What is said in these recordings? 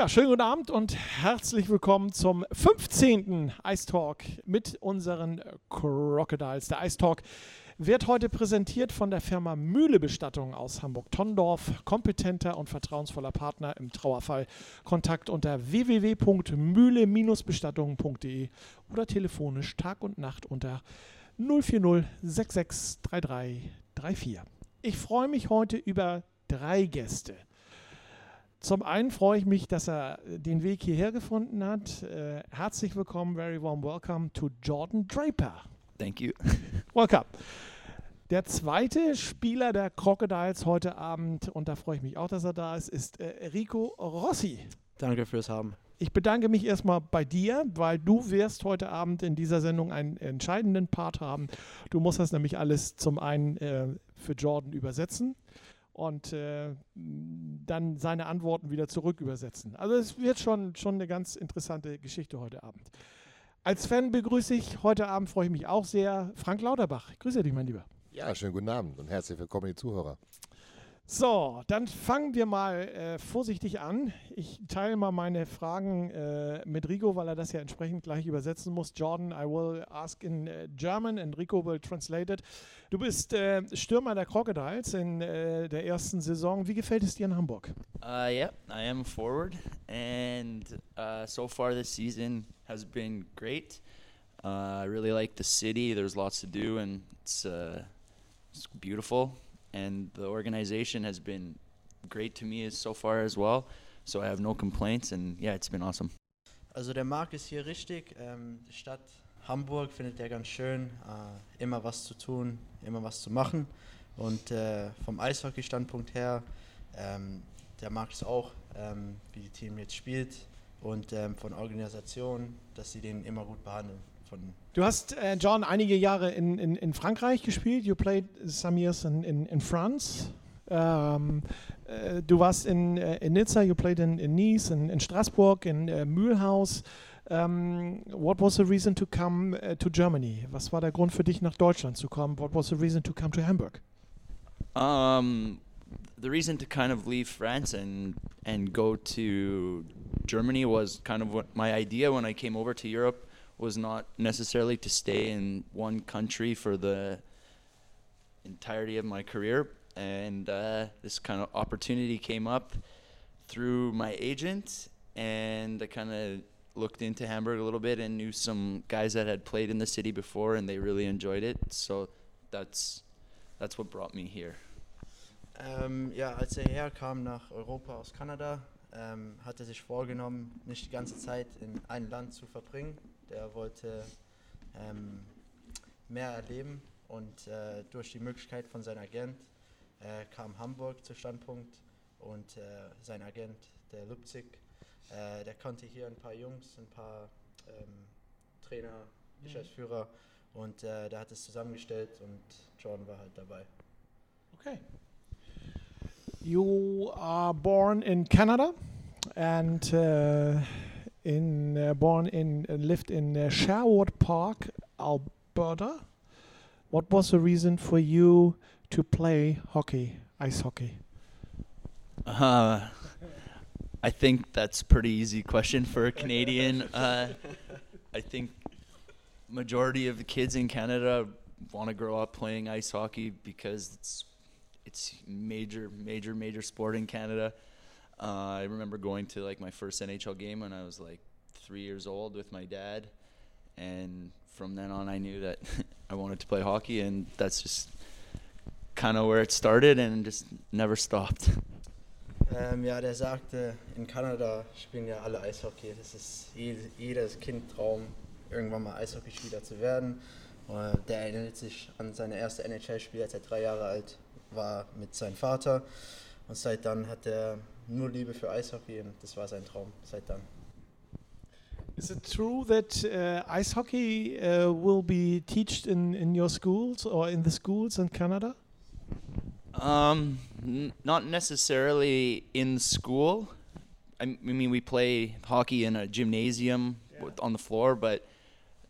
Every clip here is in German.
Ja, schönen guten Abend und herzlich willkommen zum 15. Ice Talk mit unseren Crocodiles. Der Ice Talk wird heute präsentiert von der Firma Mühle Bestattung aus Hamburg-Tondorf. Kompetenter und vertrauensvoller Partner im Trauerfall. Kontakt unter www.mühle-bestattungen.de oder telefonisch Tag und Nacht unter 040 6633 34. Ich freue mich heute über drei Gäste. Zum einen freue ich mich, dass er den Weg hierher gefunden hat. Äh, herzlich willkommen, very warm welcome to Jordan Draper. Thank you. Welcome. Der zweite Spieler der Crocodiles heute Abend, und da freue ich mich auch, dass er da ist, ist äh, Rico Rossi. Danke fürs Haben. Ich bedanke mich erstmal bei dir, weil du wirst heute Abend in dieser Sendung einen entscheidenden Part haben. Du musst das nämlich alles zum einen äh, für Jordan übersetzen und äh, dann seine Antworten wieder zurück übersetzen. Also es wird schon, schon eine ganz interessante Geschichte heute Abend. Als Fan begrüße ich heute Abend, freue ich mich auch sehr, Frank Lauterbach. Grüße dich, mein Lieber. Ja, schönen guten Abend und herzlich willkommen, die Zuhörer. So, dann fangen wir mal äh, vorsichtig an. Ich teile mal meine Fragen äh, mit Rico, weil er das ja entsprechend gleich übersetzen muss. Jordan, I will ask in uh, German and Rico will translate it. Du bist äh, Stürmer der Crocodiles in äh, der ersten Saison. Wie gefällt es dir in Hamburg? Uh, yeah, I am forward, and uh, so far this season has been great. Uh, I really like the city. There's lots to do, and it's, uh, it's beautiful. And the organization has been great to me so far as well. So I have no complaints, and yeah, it's been awesome. Also der Markt ist hier richtig. Ähm, die Stadt Hamburg findet er ganz schön. Äh, immer was zu tun, immer was zu machen. Und äh, vom Eishockey-Standpunkt her, ähm, der Markt ist auch, ähm, wie die Team jetzt spielt. Und ähm, von Organisation, dass sie den immer gut behandeln. Von Du hast, äh, John, einige Jahre in, in, in Frankreich gespielt. You played some years in, in, in France. Ähm, äh, du warst in, äh, in Nizza, you played in, in Nice, in, in Straßburg, in äh, Mühlhaus. Um, what was the reason to come uh, to Germany? Was war der Grund für dich nach Deutschland zu kommen? What was the reason to come to Hamburg? Um, the reason to kind of leave France and and go to Germany was kind of what my idea when I came over to Europe was not necessarily to stay in one country for the entirety of my career. And uh, this kind of opportunity came up through my agent, and I kind of looked into Hamburg a little bit and knew some guys that had played in the city before, and they really enjoyed it. So that's that's what brought me here. Ähm, ja, als er herkam nach Europa aus Kanada, ähm, hat er sich vorgenommen, nicht die ganze Zeit in ein Land zu verbringen. Der wollte ähm, mehr erleben und äh, durch die Möglichkeit von seinem Agent äh, kam Hamburg zu Standpunkt und äh, sein Agent, der Lupzig, äh, der kannte hier ein paar Jungs, ein paar ähm, Trainer, Geschäftsführer und äh, der hat es zusammengestellt und Jordan war halt dabei. Okay. You are born in Canada and uh, in uh, born in uh, lived in uh, Sherwood Park, Alberta. What was the reason for you to play hockey, ice hockey? Uh, I think that's a pretty easy question for a Canadian. Uh, I think majority of the kids in Canada want to grow up playing ice hockey because it's it's major, major, major sport in Canada. Uh, I remember going to like my first NHL game when I was like three years old with my dad, and from then on I knew that I wanted to play hockey, and that's just kind of where it started and just never stopped. Ähm, ja, der sagte, in Kanada spielen ja alle Eishockey. Das ist jede, jedes Kind Traum, irgendwann mal Eishockeyspieler zu werden. Der erinnert sich an seine erste NHL-Spiel, als er drei Jahre alt war, mit seinem Vater. Und seit dann hat er nur Liebe für Eishockey und das war sein Traum, seit dann. Is it true that uh, ice hockey uh, will be taught in, in your schools or in the schools in Canada? Um, n- not necessarily in school. I, m- I mean, we play hockey in a gymnasium with, on the floor, but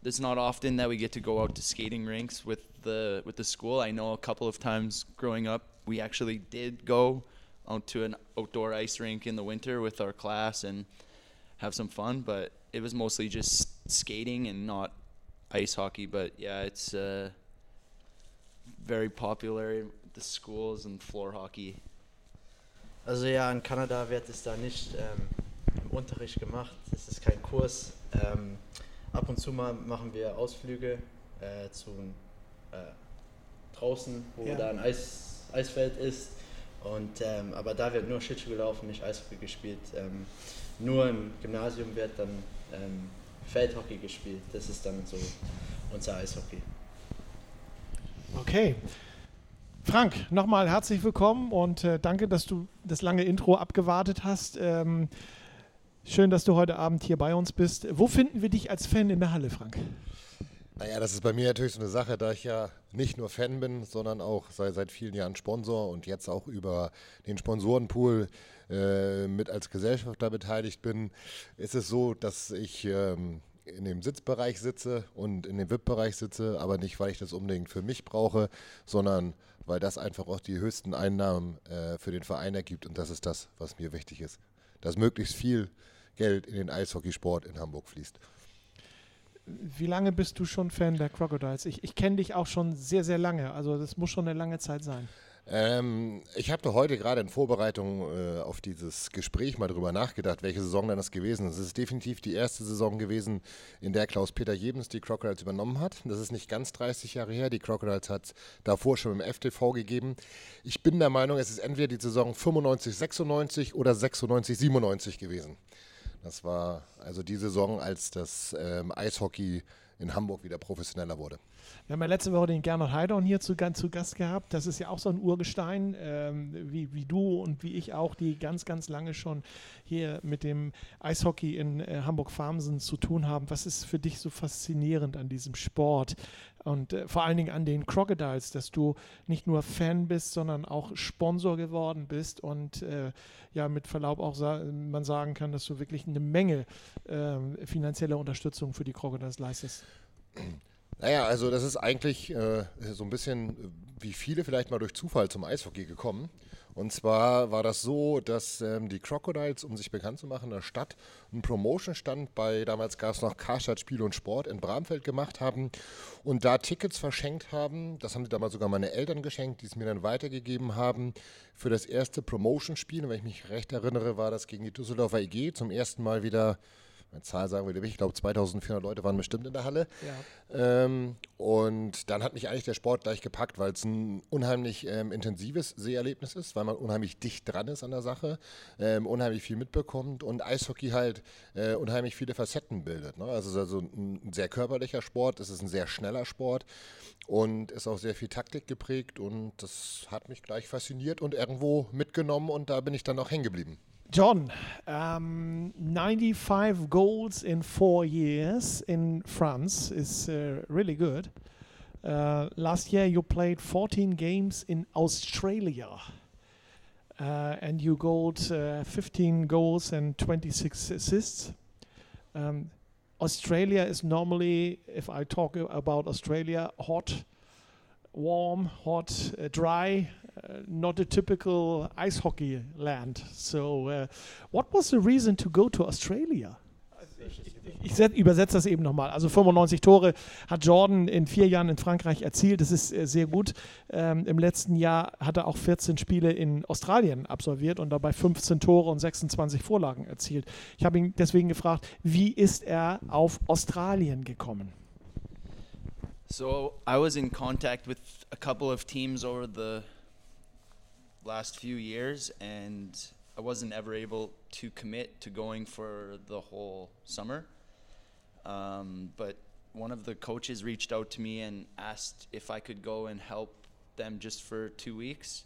it's not often that we get to go out to skating rinks with the with the school. I know a couple of times growing up, we actually did go out to an outdoor ice rink in the winter with our class and have some fun. But it was mostly just skating and not ice hockey. But yeah, it's uh, very popular in the schools and floor hockey. Also ja, in Kanada wird es da nicht ähm, im Unterricht gemacht. Es ist kein Kurs. Ähm, ab und zu mal machen wir Ausflüge äh, zu äh, draußen, wo Ja. da ein Eis, Eisfeld ist. Und, ähm, aber da wird nur Schlittschuh gelaufen, nicht Eishockey gespielt. Ähm, nur im Gymnasium wird dann ähm, Feldhockey gespielt. Das ist dann so unser Eishockey. Okay. Frank, nochmal herzlich willkommen und äh, danke, dass du das lange Intro abgewartet hast. Ähm, schön, dass du heute Abend hier bei uns bist. Wo finden wir dich als Fan in der Halle, Frank? Naja, das ist bei mir natürlich so eine Sache, da ich ja nicht nur Fan bin, sondern auch seit, seit vielen Jahren Sponsor und jetzt auch über den Sponsorenpool äh, mit als Gesellschafter beteiligt bin, ist es so, dass ich ähm, in dem Sitzbereich sitze und in dem VIP-Bereich sitze, aber nicht, weil ich das unbedingt für mich brauche, sondern weil das einfach auch die höchsten Einnahmen äh, für den Verein ergibt und das ist das, was mir wichtig ist. Dass möglichst viel Geld in den Eishockeysport in Hamburg fließt. Wie lange bist du schon Fan der Crocodiles? Ich, ich kenne dich auch schon sehr, sehr lange. Also das muss schon eine lange Zeit sein. Ähm, ich habe heute gerade in Vorbereitung äh, auf dieses Gespräch mal drüber nachgedacht, welche Saison dann das gewesen ist. Es ist definitiv die erste Saison gewesen, in der Klaus-Peter Jebens die Crocodiles übernommen hat. Das ist nicht ganz 30 Jahre her. Die Crocodiles hat es davor schon im FTV gegeben. Ich bin der Meinung, es ist entweder die Saison 95, 96 oder 96, 97 gewesen. Das war also die Saison, als das ähm, Eishockey in Hamburg wieder professioneller wurde. Wir haben ja letzte Woche den Gernot Heidorn hier zu, zu Gast gehabt. Das ist ja auch so ein Urgestein, ähm, wie, wie du und wie ich auch, die ganz, ganz lange schon hier mit dem Eishockey in äh, Hamburg-Farmsen zu tun haben. Was ist für dich so faszinierend an diesem Sport und äh, vor allen Dingen an den Crocodiles, dass du nicht nur Fan bist, sondern auch Sponsor geworden bist und äh, ja, mit Verlaub auch sa man sagen kann, dass du wirklich eine Menge äh, finanzieller Unterstützung für die Crocodiles leistest. Naja, also das ist eigentlich äh, so ein bisschen äh, wie viele vielleicht mal durch Zufall zum Eishockey gekommen. Und zwar war das so, dass ähm, die Crocodiles, um sich bekannt zu machen, in der Stadt einen Promotion-Stand bei, damals gab es noch Karstadt Spiel und Sport in Bramfeld gemacht haben und da Tickets verschenkt haben. Das haben sie damals sogar meine Eltern geschenkt, die es mir dann weitergegeben haben für das erste Promotion-Spiel. Und wenn ich mich recht erinnere, war das gegen die Düsseldorfer EG zum ersten Mal wieder eine Zahl sagen wir nicht, ich glaube 2400 Leute waren bestimmt in der Halle. Ja. Ähm, und dann hat mich eigentlich der Sport gleich gepackt, weil es ein unheimlich ähm, intensives Seherlebnis ist, weil man unheimlich dicht dran ist an der Sache, ähm, unheimlich viel mitbekommt und Eishockey halt äh, unheimlich viele Facetten bildet. Ne? Also es ist also ein sehr körperlicher Sport, es ist ein sehr schneller Sport und ist auch sehr viel Taktik geprägt und das hat mich gleich fasziniert und irgendwo mitgenommen und da bin ich dann auch hängen geblieben. John, um, 95 goals in four years in France is uh, really good. Uh, last year you played 14 games in Australia. Uh, and you got uh, 15 goals and 26 assists. Um, Australia is normally, if I talk about Australia, hot, warm, hot, uh, dry, uh, not a typical ice hockey land. So, uh, what was the reason to go to Australia? Ich set- übersetze das eben nochmal. Also 95 Tore hat Jordan in vier Jahren in Frankreich erzielt. Das ist äh, sehr gut. Ähm, Im letzten Jahr hat er auch 14 Spiele in Australien absolviert und dabei 15 Tore und 26 Vorlagen erzielt. Ich habe ihn deswegen gefragt, wie ist er auf Australien gekommen? So I was in contact with a couple of teams over the last few years, and I wasn't ever able to commit to going for the whole summer. Um, but one of the coaches reached out to me and asked if I could go and help them just for two weeks.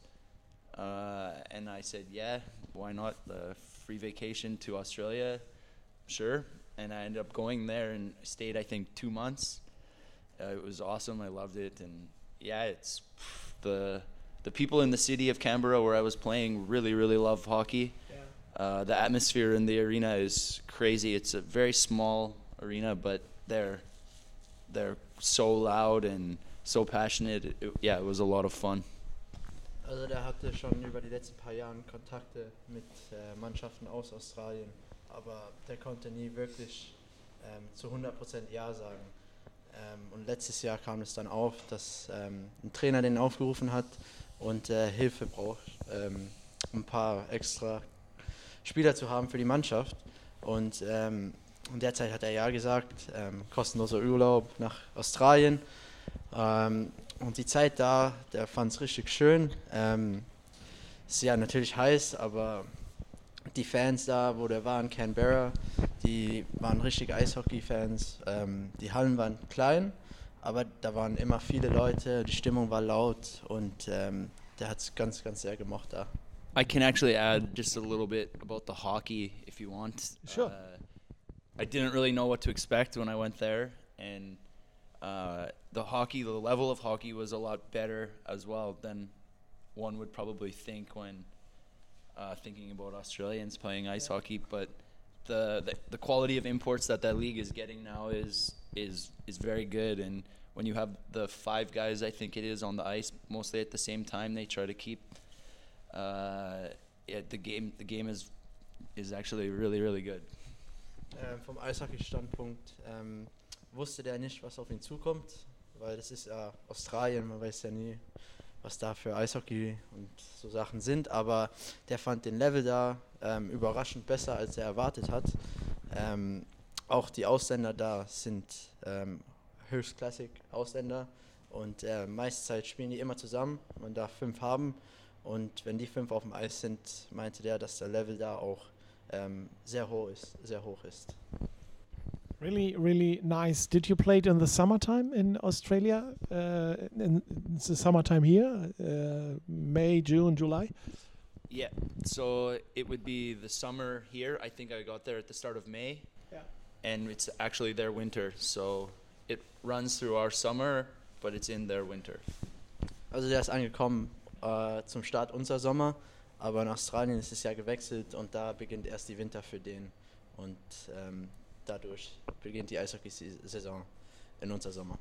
Uh, and I said, yeah, why not? The free vacation to Australia, sure. And I ended up going there and stayed, I think, two months. Uh, it was awesome. I loved it, and yeah, it's the the people in the city of Canberra where I was playing really, really love hockey. Uh, the atmosphere in the arena is crazy. It's a very small arena, but they're they're so loud and so passionate. It- it- yeah, it was a lot of fun. Also der hatte schon über die letzten paar Jahre Kontakte mit äh, Mannschaften aus Australien, aber der konnte nie wirklich ähm, zu 100% Ja sagen. Ähm, und letztes Jahr kam es dann auf, dass ähm, ein Trainer den aufgerufen hat und äh, Hilfe braucht, ähm, ein paar extra Spieler zu haben für die Mannschaft. Und ähm, in der Zeit hat er Ja gesagt, ähm, kostenloser Urlaub nach Australien. Ähm, und die Zeit da, der fand es richtig schön. Ähm, ist ja natürlich heiß, aber die Fans da, wo der war in Canberra, die waren richtig Eishockey-Fans. Ähm, die Hallen waren klein, aber da waren immer viele Leute, die Stimmung war laut und ähm, der hat es ganz, ganz sehr gemocht da. I can actually add just a little bit about the hockey if you want. Sure. Uh, I didn't really know what to expect when I went there, and uh, the hockey, the level of hockey was a lot better as well than one would probably think when uh, thinking about Australians playing ice hockey. But the, the the quality of imports that that league is getting now is is is very good, and when you have the five guys, I think it is on the ice mostly at the same time, they try to keep uh, yeah, the game the game is is actually really really good. Ähm, vom Eishockey-Standpunkt ähm, wusste der nicht, was auf ihn zukommt, weil das ist ja Australien, man weiß ja nie, was da für Eishockey und so Sachen sind, aber der fand den Level da ähm, überraschend besser, als er erwartet hat. Ähm, auch die Ausländer da sind ähm, höchstklassig Ausländer und äh, meiste Zeit spielen die immer zusammen. Man darf fünf haben und wenn die fünf auf dem Eis sind, meinte der, dass der Level da auch ähm, sehr hoch ist, sehr hoch ist. Really, really nice. Did you play it in the summertime in Australia? Uh, in, in the summertime here, uh, May, June, July. Yeah, so it would be the summer here. I think I got there at the start of May, Yeah. And it's actually their winter. So it runs through our summer, but it's in their winter. Also der ist angekommen äh, zum Start unser Sommer, aber in Australien ist es ja gewechselt und da beginnt erst die Winter für den und ähm, dadurch beginnt die Eishockey-Saison in unser Sommer.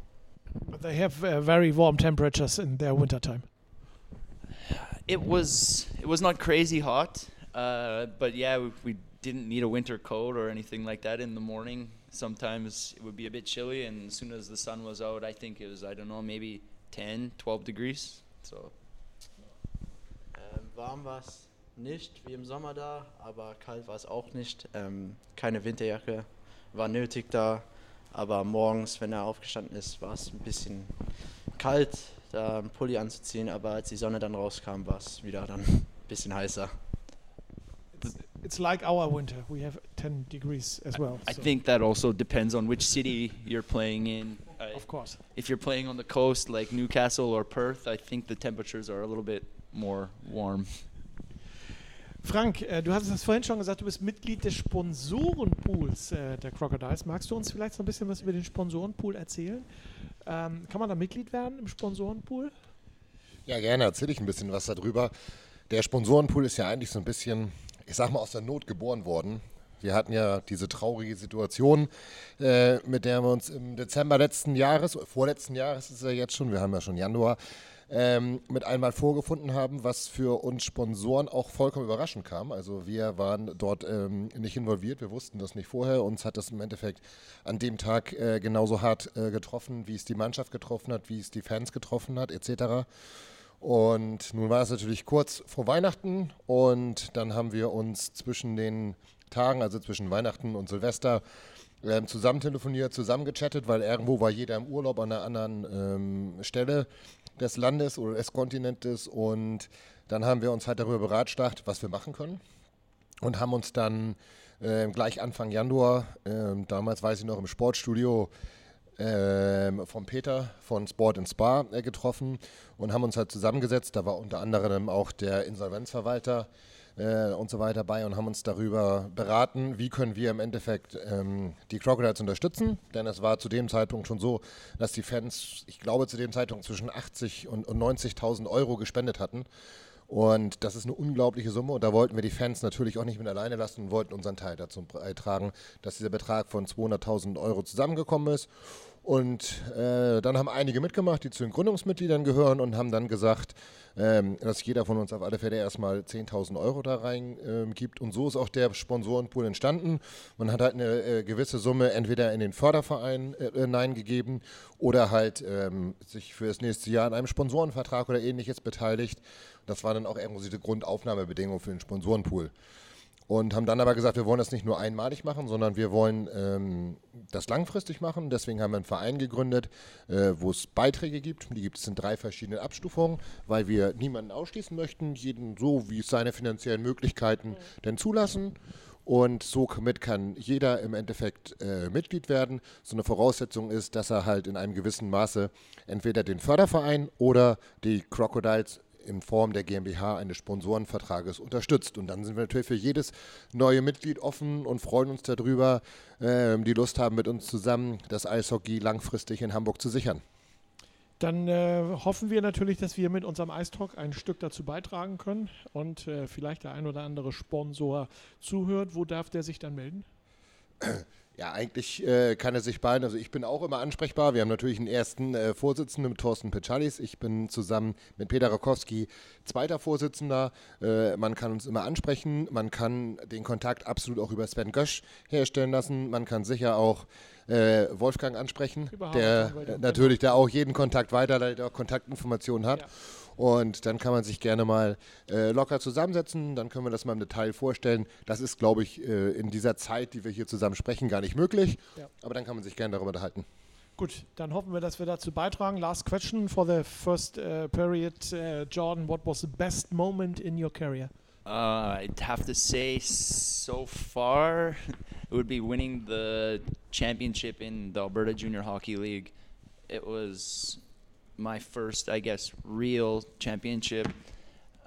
But they have uh, very warm temperatures in their wintertime. It was it was not crazy hot, uh, but yeah, we, we didn't need a winter coat or anything like that in the morning. Sometimes it would be a bit chilly, and as soon as the sun was out, I think it was I don't know maybe 10, 12 degrees. So Ähm, warm war es nicht wie im Sommer da, aber kalt war es auch nicht. Ähm, keine Winterjacke war nötig da, aber morgens, wenn er aufgestanden ist, war es ein bisschen kalt, da einen Pulli anzuziehen, aber als die Sonne dann rauskam, war es wieder dann ein bisschen heißer. It's, like our winter. We have 10 degrees as well. I so- think that also depends on which city you're playing in. Uh, Of course. if you're playing on the coast like Newcastle or Perth, I think the temperatures are a little bit more warm. Frank, äh, du hattest das vorhin schon gesagt, du bist Mitglied des Sponsorenpools äh, der Crocodiles. Magst du uns vielleicht so ein bisschen was über den Sponsorenpool erzählen? Ähm, kann man da Mitglied werden im Sponsorenpool? Ja, gerne erzähle ich ein bisschen was darüber. Der Sponsorenpool ist ja eigentlich so ein bisschen, ich sag mal, aus der Not geboren worden. Wir hatten ja diese traurige Situation, äh, mit der wir uns im Dezember letzten Jahres, vorletzten Jahres ist es ja jetzt schon, wir haben ja schon Januar, ähm, mit einmal vorgefunden haben, was für uns Sponsoren auch vollkommen überraschend kam. Also wir waren dort ähm, nicht involviert, wir wussten das nicht vorher. Uns hat das im Endeffekt an dem Tag äh, genauso hart äh, getroffen, wie es die Mannschaft getroffen hat, wie es die Fans getroffen hat, etc. Und nun war es natürlich kurz vor Weihnachten und dann haben wir uns zwischen den Tagen, also zwischen Weihnachten und Silvester, ähm, zusammen telefoniert, zusammen gechattet, weil irgendwo war jeder im Urlaub an einer anderen ähm, Stelle des Landes oder des Kontinentes und dann haben wir uns halt darüber beratschlagt, was wir machen können und haben uns dann ähm, gleich Anfang Januar, ähm, damals weiß ich noch im Sportstudio, ähm, von Peter von Sport and Spa äh, getroffen und haben uns halt zusammengesetzt. Da war unter anderem auch der Insolvenzverwalter äh, und so weiter bei und haben uns darüber beraten, wie können wir im Endeffekt ähm, die Crocodiles unterstützen. Denn es war zu dem Zeitpunkt schon so, dass die Fans, ich glaube zu dem Zeitpunkt zwischen 80 und, und 90.000 Euro gespendet hatten. Und das ist eine unglaubliche Summe und da wollten wir die Fans natürlich auch nicht mit alleine lassen und wollten unseren Teil dazu beitragen, dass dieser Betrag von 200.000 Euro zusammengekommen ist. Und äh, dann haben einige mitgemacht, die zu den Gründungsmitgliedern gehören und haben dann gesagt, ähm, dass jeder von uns auf alle Fälle erstmal 10.000 Euro da rein äh, gibt. Und so ist auch der Sponsorenpool entstanden. Man hat halt eine äh, gewisse Summe entweder in den Förderverein äh, hineingegeben oder halt ähm, sich für das nächste Jahr an einem Sponsorenvertrag oder ähnliches beteiligt. Das war dann auch irgendwie die Grundaufnahmebedingung für den Sponsorenpool. Und haben dann aber gesagt, wir wollen das nicht nur einmalig machen, sondern wir wollen ähm, das langfristig machen. Deswegen haben wir einen Verein gegründet, äh, wo es Beiträge gibt. Die gibt es in drei verschiedenen Abstufungen, weil wir niemanden ausschließen möchten, jeden so, wie es seine finanziellen Möglichkeiten mhm. denn zulassen. Und somit kann jeder im Endeffekt äh, Mitglied werden. So eine Voraussetzung ist, dass er halt in einem gewissen Maße entweder den Förderverein oder die Crocodiles in Form der GmbH eines Sponsorenvertrages unterstützt. Und dann sind wir natürlich für jedes neue Mitglied offen und freuen uns darüber, äh, die Lust haben, mit uns zusammen das Eishockey langfristig in Hamburg zu sichern. Dann äh, hoffen wir natürlich, dass wir mit unserem Eistalk ein Stück dazu beitragen können und äh, vielleicht der ein oder andere Sponsor zuhört. Wo darf der sich dann melden? Ja, eigentlich äh, kann er sich beiden. Also ich bin auch immer ansprechbar. Wir haben natürlich einen ersten äh, Vorsitzenden mit Thorsten Pechalis. Ich bin zusammen mit Peter Rakowski zweiter Vorsitzender. Äh, man kann uns immer ansprechen. Man kann den Kontakt absolut auch über Sven Gösch herstellen lassen. Man kann sicher auch äh, Wolfgang ansprechen, Überhaupt, der natürlich da auch jeden Kontakt weiterleitet, auch Kontaktinformationen hat. Ja. Und dann kann man sich gerne mal äh, locker zusammensetzen, dann können wir das mal im Detail vorstellen. Das ist, glaube ich, äh, in dieser Zeit, die wir hier zusammen sprechen, gar nicht möglich. Ja. Aber dann kann man sich gerne darüber unterhalten. Gut, dann hoffen wir, dass wir dazu beitragen. Last question for the first uh, period. Uh, Jordan, what was the best moment in your career? Uh, I'd have to say so far it would be winning the championship in the Alberta Junior Hockey League. It was my first, I guess, real championship.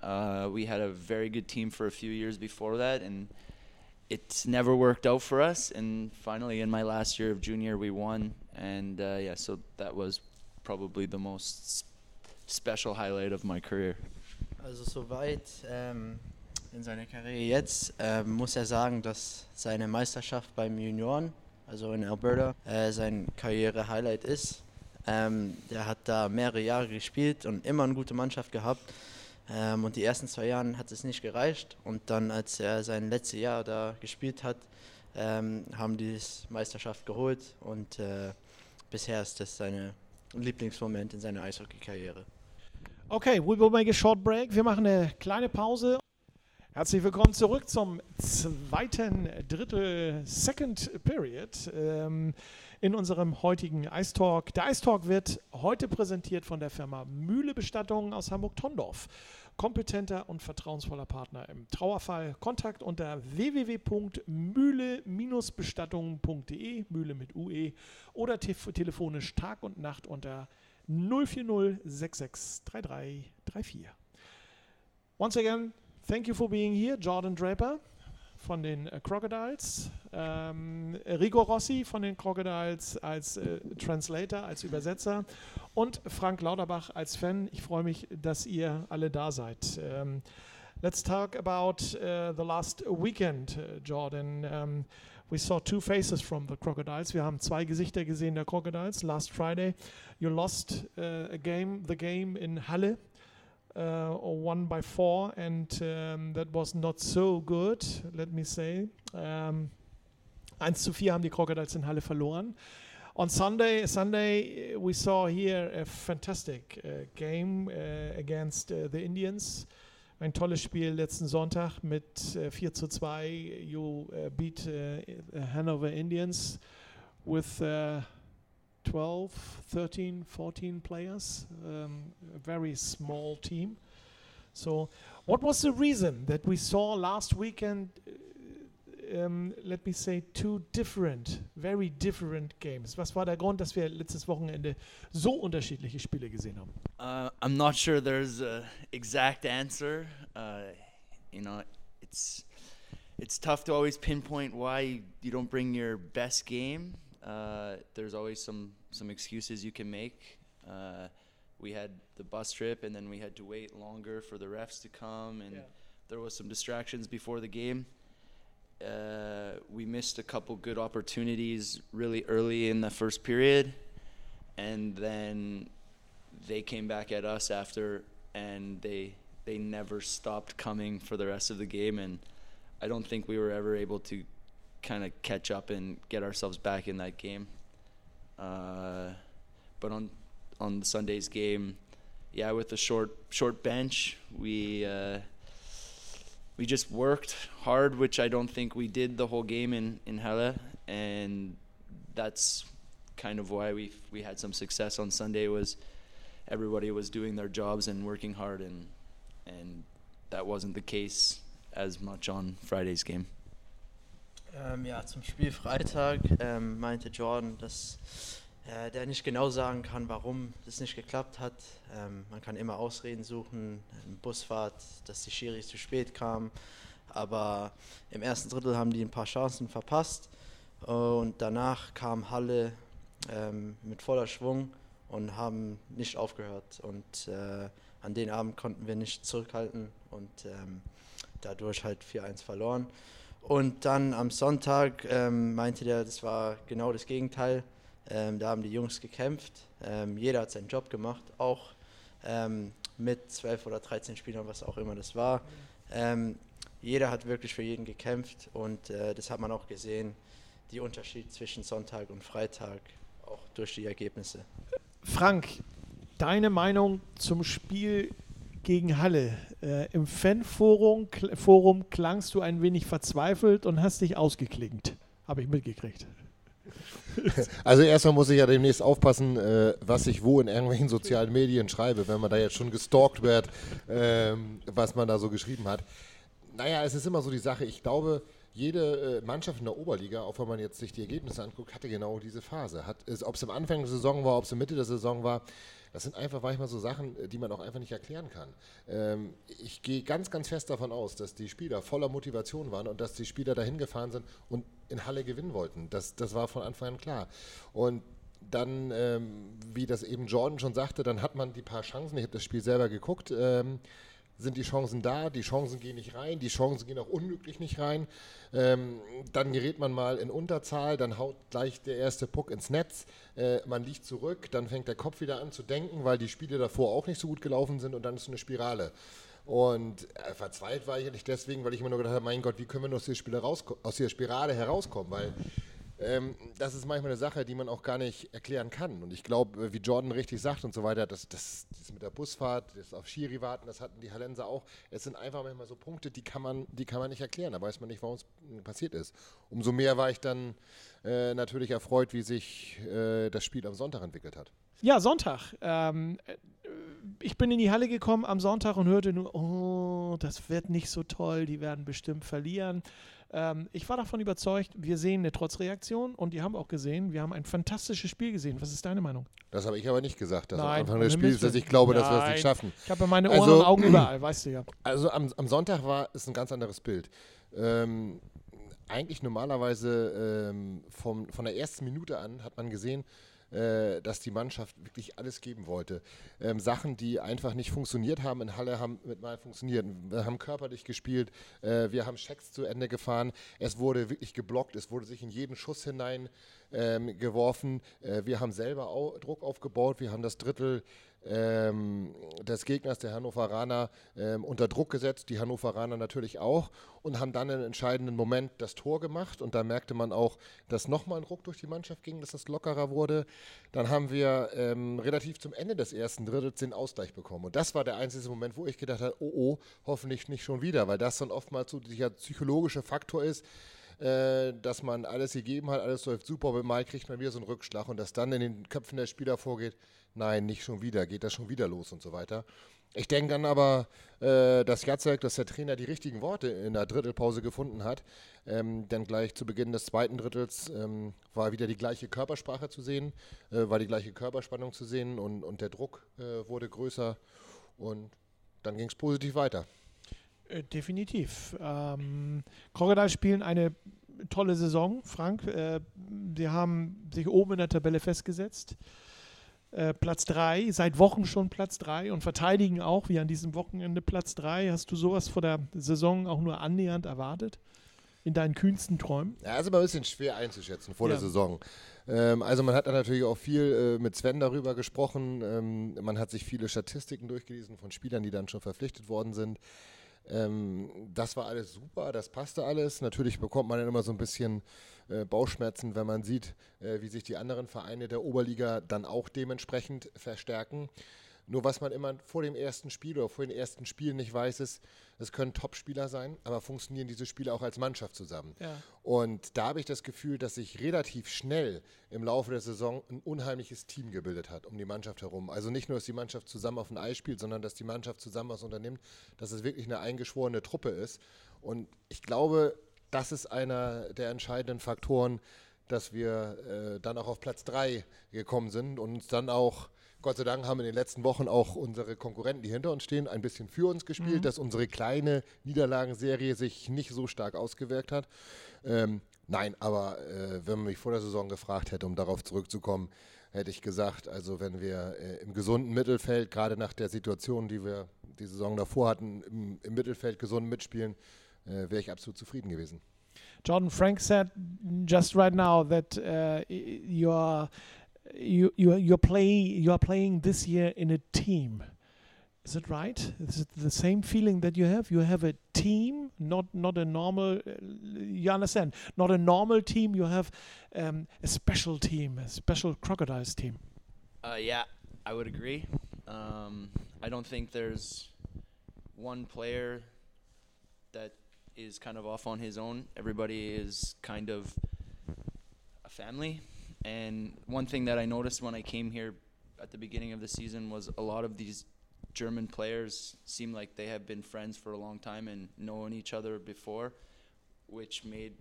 Uh, we had a very good team for a few years before that, and it's never worked out for us. And finally, in my last year of junior, we won. And uh, yeah, so that was probably the most special highlight of my career. Also soweit ähm, in seiner Karriere jetzt ähm, muss er sagen, dass seine Meisterschaft beim Junioren, also in Alberta, äh, sein Karriere-Highlight ist. Ähm, der hat da mehrere Jahre gespielt und immer eine gute Mannschaft gehabt. Ähm, und die ersten zwei Jahre hat es nicht gereicht. Und dann, als er sein letztes Jahr da gespielt hat, ähm, haben die Meisterschaft geholt. Und äh, bisher ist das sein Lieblingsmoment in seiner Eishockey-Karriere. Okay, we will make a short break. Wir machen eine kleine Pause. Herzlich willkommen zurück zum zweiten Drittel Second Period. Ähm, in unserem heutigen Ice Talk. Der Ice Talk wird heute präsentiert von der Firma Mühle Bestattungen aus Hamburg-Tondorf. Kompetenter und vertrauensvoller Partner im Trauerfall. Kontakt unter www.mühle-bestattungen.de, Mühle mit UE, oder te telefonisch Tag und Nacht unter 040 663334. Once again, thank you for being here, Jordan Draper von den äh, Crocodiles, ähm, Rico Rossi von den Crocodiles als äh, Translator, als Übersetzer und Frank Lauterbach als Fan. Ich freue mich, dass ihr alle da seid. Ähm, let's talk about uh, the last weekend, uh, Jordan. Um, we saw two faces from the Crocodiles. Wir haben zwei Gesichter gesehen der Crocodiles. Last Friday, you lost uh, a game, the game in Halle uh, or one by four, and um, that was not so good, let me say. Um, 1 zu 4 haben die Crocodiles in Halle verloren. On Sunday, Sunday we saw here a fantastic uh, game uh, against uh, the Indians. Ein tolles Spiel letzten Sonntag mit uh, 4 zu 2. You uh, beat uh, Hanover Indians with 12, 13, 14 players, um, a very small team. So, what was the reason that we saw last weekend? Uh, um, let me say two different, very different games. Was war der Grund, dass wir letztes Wochenende so unterschiedliche Spiele gesehen haben? Uh, I'm not sure there's an exact answer. Uh, you know, it's it's tough to always pinpoint why you don't bring your best game. Uh, there's always some some excuses you can make. Uh, we had the bus trip, and then we had to wait longer for the refs to come, and yeah. there was some distractions before the game. Uh, we missed a couple good opportunities really early in the first period, and then they came back at us after, and they they never stopped coming for the rest of the game, and I don't think we were ever able to kind of catch up and get ourselves back in that game. Uh, but on on Sunday's game, yeah, with the short short bench, we uh, we just worked hard, which I don't think we did the whole game in in Halle, and that's kind of why we we had some success on Sunday. Was everybody was doing their jobs and working hard, and and that wasn't the case as much on Friday's game. Ähm, ja, zum Spiel Freitag ähm, meinte Jordan, dass äh, der nicht genau sagen kann, warum das nicht geklappt hat. Ähm, man kann immer Ausreden suchen, Busfahrt, dass die Schiris zu spät kamen. Aber im ersten Drittel haben die ein paar Chancen verpasst. Und danach kam Halle ähm, mit voller Schwung und haben nicht aufgehört. Und äh, an den Abend konnten wir nicht zurückhalten und ähm, dadurch halt 4-1 verloren. Und dann am Sonntag ähm, meinte der, das war genau das Gegenteil. Ähm, da haben die Jungs gekämpft. Ähm, jeder hat seinen Job gemacht, auch ähm, mit 12 oder 13 Spielern, was auch immer das war. Ähm, jeder hat wirklich für jeden gekämpft und äh, das hat man auch gesehen, die Unterschied zwischen Sonntag und Freitag, auch durch die Ergebnisse. Frank, deine Meinung zum Spiel gegen Halle. Äh, Im Fanforum Forum klangst du ein wenig verzweifelt und hast dich ausgeklingt. Habe ich mitgekriegt. Also erstmal muss ich ja demnächst aufpassen, äh, was ich wo in irgendwelchen sozialen Medien schreibe, wenn man da jetzt schon gestalkt wird, ähm, was man da so geschrieben hat. Naja, es ist immer so die Sache, ich glaube, jede äh, Mannschaft in der Oberliga, auch wenn man jetzt sich die Ergebnisse anguckt, hatte genau diese Phase. Ob es am Anfang der Saison war, ob es Mitte der Saison war, das sind einfach manchmal so Sachen, äh, die man auch einfach nicht erklären kann. Ähm, ich gehe ganz, ganz fest davon aus, dass die Spieler voller Motivation waren und dass die Spieler dahin gefahren sind und in Halle gewinnen wollten. Das, das war von Anfang an klar. Und dann, ähm, wie das eben Jordan schon sagte, dann hat man die paar Chancen. Ich habe das Spiel selber geguckt. Ähm, sind die Chancen da, die Chancen gehen nicht rein, die Chancen gehen auch unglücklich nicht rein. Ähm, dann gerät man mal in Unterzahl, dann haut gleich der erste Puck ins Netz, äh, man liegt zurück, dann fängt der Kopf wieder an zu denken, weil die Spiele davor auch nicht so gut gelaufen sind und dann ist eine Spirale. Und äh, verzweifelt war ich nicht deswegen, weil ich immer nur gedacht habe, mein Gott, wie können wir aus aus dieser Spirale herauskommen? Weil ähm, das ist manchmal eine Sache, die man auch gar nicht erklären kann. Und ich glaube, wie Jordan richtig sagt und so weiter, das, das, das mit der Busfahrt, das auf Schiri warten, das hatten die Hallenser auch. Es sind einfach manchmal so Punkte, die kann man, die kann man nicht erklären. Da weiß man nicht, warum es passiert ist. Umso mehr war ich dann äh, natürlich erfreut, wie sich äh, das Spiel am Sonntag entwickelt hat. Ja, Sonntag. Ähm, ich bin in die Halle gekommen am Sonntag und hörte nur, oh, das wird nicht so toll, die werden bestimmt verlieren. Ähm, ich war davon überzeugt, wir sehen eine Trotzreaktion und die haben auch gesehen, wir haben ein fantastisches Spiel gesehen. Was ist deine Meinung? Das habe ich aber nicht gesagt, dass Nein, am Anfang des Spiels, dass ich glaube, Nein. dass wir es nicht schaffen. Ich habe meine Ohren also, und Augen überall, weißt du ja. Also am, am Sonntag war es ein ganz anderes Bild. Ähm, eigentlich normalerweise ähm, vom, von der ersten Minute an hat man gesehen, äh, dass die Mannschaft wirklich alles geben wollte. Ähm, Sachen, die einfach nicht funktioniert haben in Halle, haben mit mal funktioniert. Wir haben körperlich gespielt, äh, wir haben Checks zu Ende gefahren, es wurde wirklich geblockt, es wurde sich in jeden Schuss hinein ähm. Äh, wir haben selber Druck aufgebaut, wir haben das Drittel ähm, des Gegners, der Hannoveraner, ähm, unter Druck gesetzt, die Hannoveraner natürlich auch und haben dann im entscheidenden Moment das Tor gemacht und da merkte man auch, dass nochmal ein Ruck durch die Mannschaft ging, dass es lockerer wurde. Dann haben wir ähm, relativ zum Ende des ersten Drittels den Ausgleich bekommen und das war der einzige Moment, wo ich gedacht habe, oh oh, hoffentlich nicht schon wieder, weil das dann oftmals so dieser psychologische Faktor ist, äh, dass man alles gegeben hat, alles läuft super, aber mal kriegt man wieder so einen Rückschlag und dass dann in den Köpfen der Spieler vorgeht, nein, nicht schon wieder, geht das schon wieder los und so weiter. Ich denke dann aber, äh, dass Jacek, dass der Trainer die richtigen Worte in der Drittelpause gefunden hat. Ähm, denn gleich zu Beginn des zweiten Drittels ähm, war wieder die gleiche Körpersprache zu sehen, äh, war die gleiche Körperspannung zu sehen und, und der Druck äh, wurde größer und dann ging es positiv weiter. Äh, definitiv. Ähm, Crocodile spielen eine tolle Saison, Frank. Äh, sie haben sich oben in der Tabelle festgesetzt. Äh, Platz 3, seit Wochen schon Platz 3 und verteidigen auch, wie an diesem Wochenende Platz 3. Hast du sowas vor der Saison auch nur annähernd erwartet? in deinen kühnsten Träumen? Ja, ist immer ein bisschen schwer einzuschätzen vor Ja. der Saison. Ähm, also man hat da natürlich auch viel äh, mit Sven darüber gesprochen. Ähm, man hat sich viele Statistiken durchgelesen von Spielern, die dann schon verpflichtet worden sind. Ähm, das war alles super, das passte alles. Natürlich bekommt man dann immer so ein bisschen äh, Bauchschmerzen, wenn man sieht, äh, wie sich die anderen Vereine der Oberliga dann auch dementsprechend verstärken. Nur was man immer vor dem ersten Spiel oder vor den ersten Spielen nicht weiß, ist, es können Top-Spieler sein, aber funktionieren diese Spieler auch als Mannschaft zusammen. Ja. Und da habe ich das Gefühl, dass sich relativ schnell im Laufe der Saison ein unheimliches Team gebildet hat um die Mannschaft herum. Also nicht nur, dass die Mannschaft zusammen auf ein Eis spielt, sondern dass die Mannschaft zusammen was unternimmt, dass es wirklich eine eingeschworene Truppe ist. Und ich glaube, das ist einer der entscheidenden Faktoren, dass wir äh, dann auch auf Platz 3 gekommen sind und uns dann auch, Gott sei Dank, haben in den letzten Wochen auch unsere Konkurrenten, die hinter uns stehen, ein bisschen für uns gespielt, dass unsere kleine Niederlagenserie sich nicht so stark ausgewirkt hat. Ähm, nein, aber äh, wenn man mich vor der Saison gefragt hätte, um darauf zurückzukommen, hätte ich gesagt, also wenn wir äh, im gesunden Mittelfeld, gerade nach der Situation, die wir die Saison davor hatten, im, im Mittelfeld gesund mitspielen, äh, wäre ich absolut zufrieden gewesen. Jordan Frank said just right now that uh, y- you're you you're, playing you're playing this year in a team. Is it right? Is it the same feeling that you have? You have a team, not not a normal. Uh, you understand? Not a normal team. You have um, a special team, a special crocodiles team. Uh, yeah, I would agree. Um, I don't think there's one player that is kind of off on his own. Everybody is kind of a family. And one thing that I noticed when I came here at the beginning of the season was a lot of these German players seem like they have been friends for a long time and known each other before, which made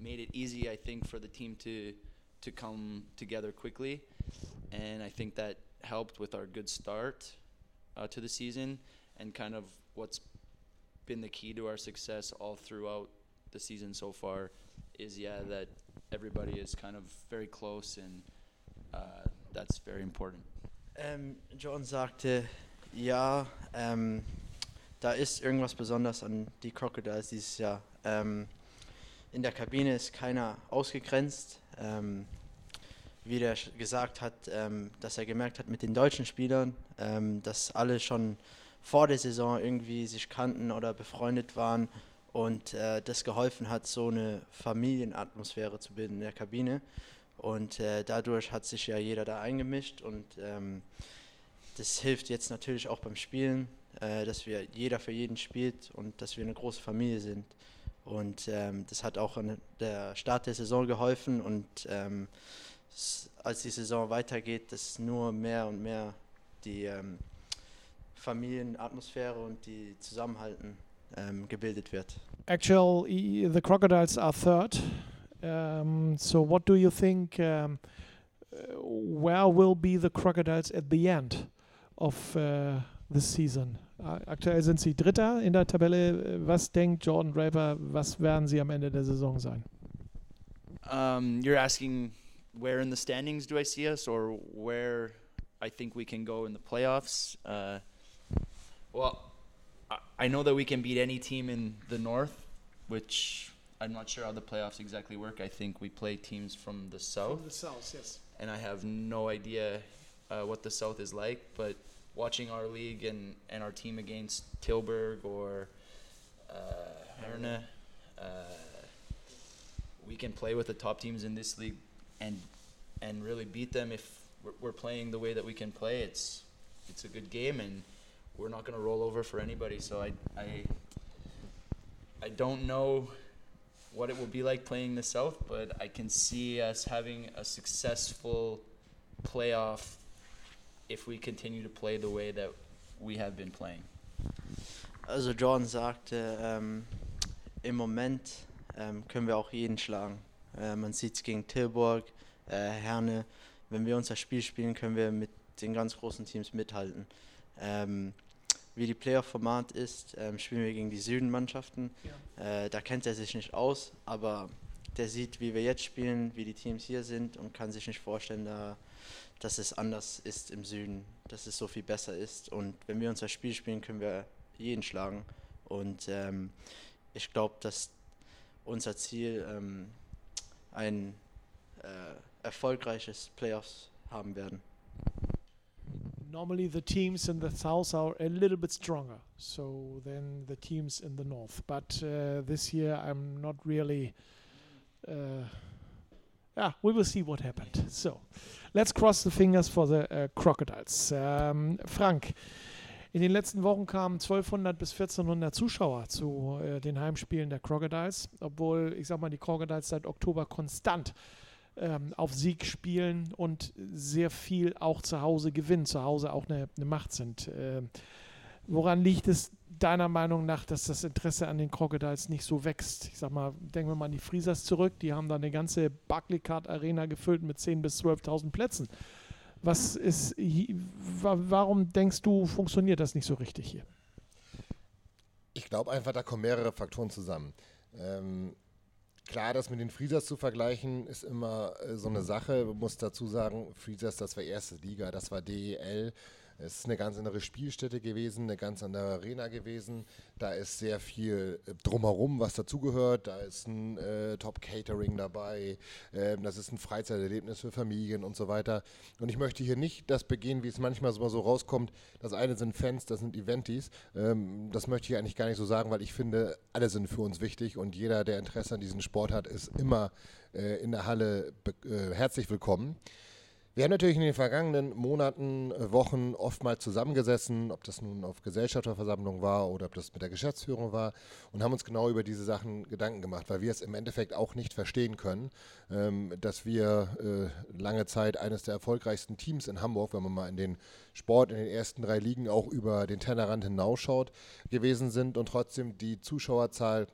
made it easy, I think, for the team to to come together quickly, and I think that helped with our good start uh, to the season and kind of what's been the key to our success all throughout the season so far is yeah that everybody is kind of very close and uh, that's very important. Ähm, John sagte, ja, ähm, da ist irgendwas besonders an die Crocodiles dieses Jahr. Ähm, in der Kabine ist keiner ausgegrenzt. Ähm, wie der gesagt hat, ähm, dass er gemerkt hat mit den deutschen Spielern, ähm, dass alle schon vor der Saison irgendwie sich kannten oder befreundet waren und äh, das geholfen hat, so eine Familienatmosphäre zu bilden in der Kabine. Und äh, dadurch hat sich ja jeder da eingemischt und ähm, das hilft jetzt natürlich auch beim Spielen, äh, dass wir jeder für jeden spielt und dass wir eine große Familie sind. Und ähm, das hat auch an der Start der Saison geholfen und ähm, als die Saison weitergeht, dass nur mehr und mehr die ähm, Familienatmosphäre und die Zusammenhalten ähm, gebildet wird. Actual, e- the crocodiles are third. Um, so, what do you think? Um, uh, where will be the crocodiles at the end of uh, this season? Aktuell sind sie Dritter in der Tabelle. Was denkt Jordan Draper? Was werden sie am Ende der Saison sein? Um, you're asking where in the standings do I see us, or where I think we can go in the playoffs? Uh, well, I, know that we can beat any team in the North, which I'm not sure how the playoffs exactly work. I think we play teams from the South, the south, yes. and I have no idea uh, what the South is like. But watching our league and, and our team against Tilburg or uh, Herne, uh, we can play with the top teams in this league and and really beat them if we're, we're playing the way that we can play. It's it's a good game and we're not going to roll over for anybody. So I I I don't know what it will be like playing the South, but I can see us having a successful playoff if we continue to play the way that we have been playing. Also Jordan sagte, ähm, im Moment ähm, können wir auch jeden schlagen. Äh, man sieht es gegen Tilburg, äh, Herne. Wenn wir unser Spiel spielen, können wir mit den ganz großen Teams mithalten. Ähm, wie die Playoff-Format ist, ähm, spielen wir gegen die Südenmannschaften. Äh, da kennt er sich nicht aus, aber der sieht, wie wir jetzt spielen, wie die Teams hier sind und kann sich nicht vorstellen, da, dass es anders ist im Süden, dass es so viel besser ist. Und wenn wir unser Spiel spielen, können wir jeden schlagen. Und ähm, ich glaube, dass unser Ziel ähm, ein äh, erfolgreiches Playoffs haben werden. Normally, the teams in the south are a little bit stronger, so than the teams in the north. But uh, this year, I'm not really. Uh, yeah, we will see what happened. So, let's cross the fingers for the uh, Crocodiles. Um, Frank, in den letzten Wochen kamen 1200 bis 1400 Zuschauer zu äh, den Heimspielen der Crocodiles, obwohl, ich sag mal, die Crocodiles seit Oktober konstant ähm, auf Sieg spielen und sehr viel auch zu Hause gewinnen, zu Hause auch eine, eine Macht sind. Ähm, woran liegt es deiner Meinung nach, dass das Interesse an den Crocodiles nicht so wächst? Ich sag mal, denken wir mal an die Friesers zurück, die haben da eine ganze Barclaycard Arena gefüllt mit 10.000 bis 12.000 Plätzen. Was ist, warum denkst du, funktioniert das nicht so richtig hier? Ich glaube einfach, da kommen mehrere Faktoren zusammen. Ähm, klar, das mit den Friesers zu vergleichen, ist immer äh, so eine Sache. Man muss dazu sagen, Friesers, das war erste Liga, das war DEL. Es ist eine ganz andere Spielstätte gewesen, eine ganz andere Arena gewesen. Da ist sehr viel äh, drumherum, was dazugehört. Da ist ein äh, Top-Catering dabei. Ähm, das ist ein Freizeiterlebnis für Familien und so weiter. Und ich möchte hier nicht das begehen, wie es manchmal so, rauskommt. Das eine sind Fans, das sind Eventis. Ähm, das möchte ich eigentlich gar nicht so sagen, weil ich finde, alle sind für uns wichtig und jeder, der Interesse an diesem Sport hat, ist immer äh, in der Halle äh, herzlich willkommen. Wir haben natürlich in den vergangenen Monaten, äh, Wochen oftmals zusammengesessen, ob das nun auf Gesellschafterversammlung war oder ob das mit der Geschäftsführung war und haben uns genau über diese Sachen Gedanken gemacht, weil wir es im Endeffekt auch nicht verstehen können, ähm, dass wir äh, lange Zeit eines der erfolgreichsten Teams in Hamburg, wenn man mal in den Sport in den ersten drei Ligen auch über den Tellerrand hinausschaut, gewesen sind und trotzdem die Zuschauerzahl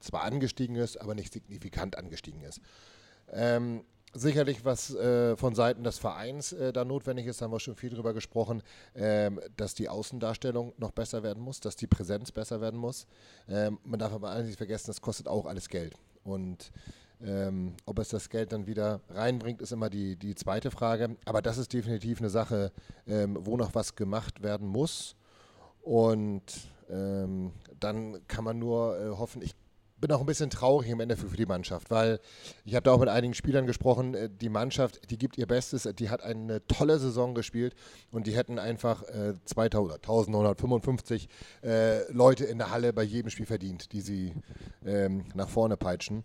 zwar angestiegen ist, aber nicht signifikant angestiegen ist. Ähm, sicherlich, was äh, von Seiten des Vereins äh, da notwendig ist, haben wir schon viel darüber gesprochen, ähm, dass die Außendarstellung noch besser werden muss, dass die Präsenz besser werden muss. Ähm, man darf aber nicht vergessen, das kostet auch alles Geld. Und ähm, ob es das Geld dann wieder reinbringt, ist immer die, die zweite Frage. Aber das ist definitiv eine Sache, ähm, wo noch was gemacht werden muss. Und ähm, dann kann man nur äh, hoffen, ich bin auch ein bisschen traurig im Endeffekt für die Mannschaft, weil ich habe da auch mit einigen Spielern gesprochen. Äh, die Mannschaft, die gibt ihr Bestes, die hat eine tolle Saison gespielt und die hätten einfach äh, 2000, 1955 äh, Leute in der Halle bei jedem Spiel verdient, die sie ähm, nach vorne peitschen.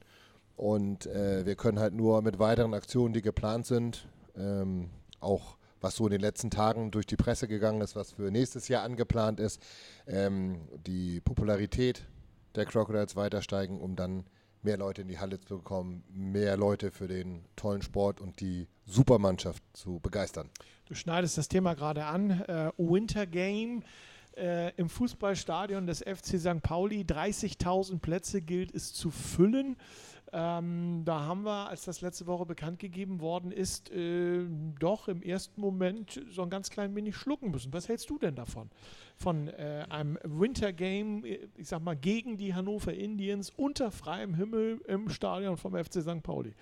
Und äh, wir können halt nur mit weiteren Aktionen, die geplant sind, ähm, auch was so in den letzten Tagen durch die Presse gegangen ist, was für nächstes Jahr angeplant ist, ähm, die Popularität der Crocodiles weiter steigen, um dann mehr Leute in die Halle zu bekommen, mehr Leute für den tollen Sport und die Supermannschaft zu begeistern. Du schneidest das Thema gerade an. Äh, Winter Game äh, im Fußballstadion des FC St. Pauli. 30.000 Plätze gilt es zu füllen. Ähm, da haben wir, als das letzte Woche bekannt gegeben worden ist, äh, doch im ersten Moment so ein ganz klein wenig schlucken müssen. Was hältst du denn davon? Von äh, einem Winter Game, ich sag mal, gegen die Hannover Indians unter freiem Himmel im Stadion vom FC St. Pauli.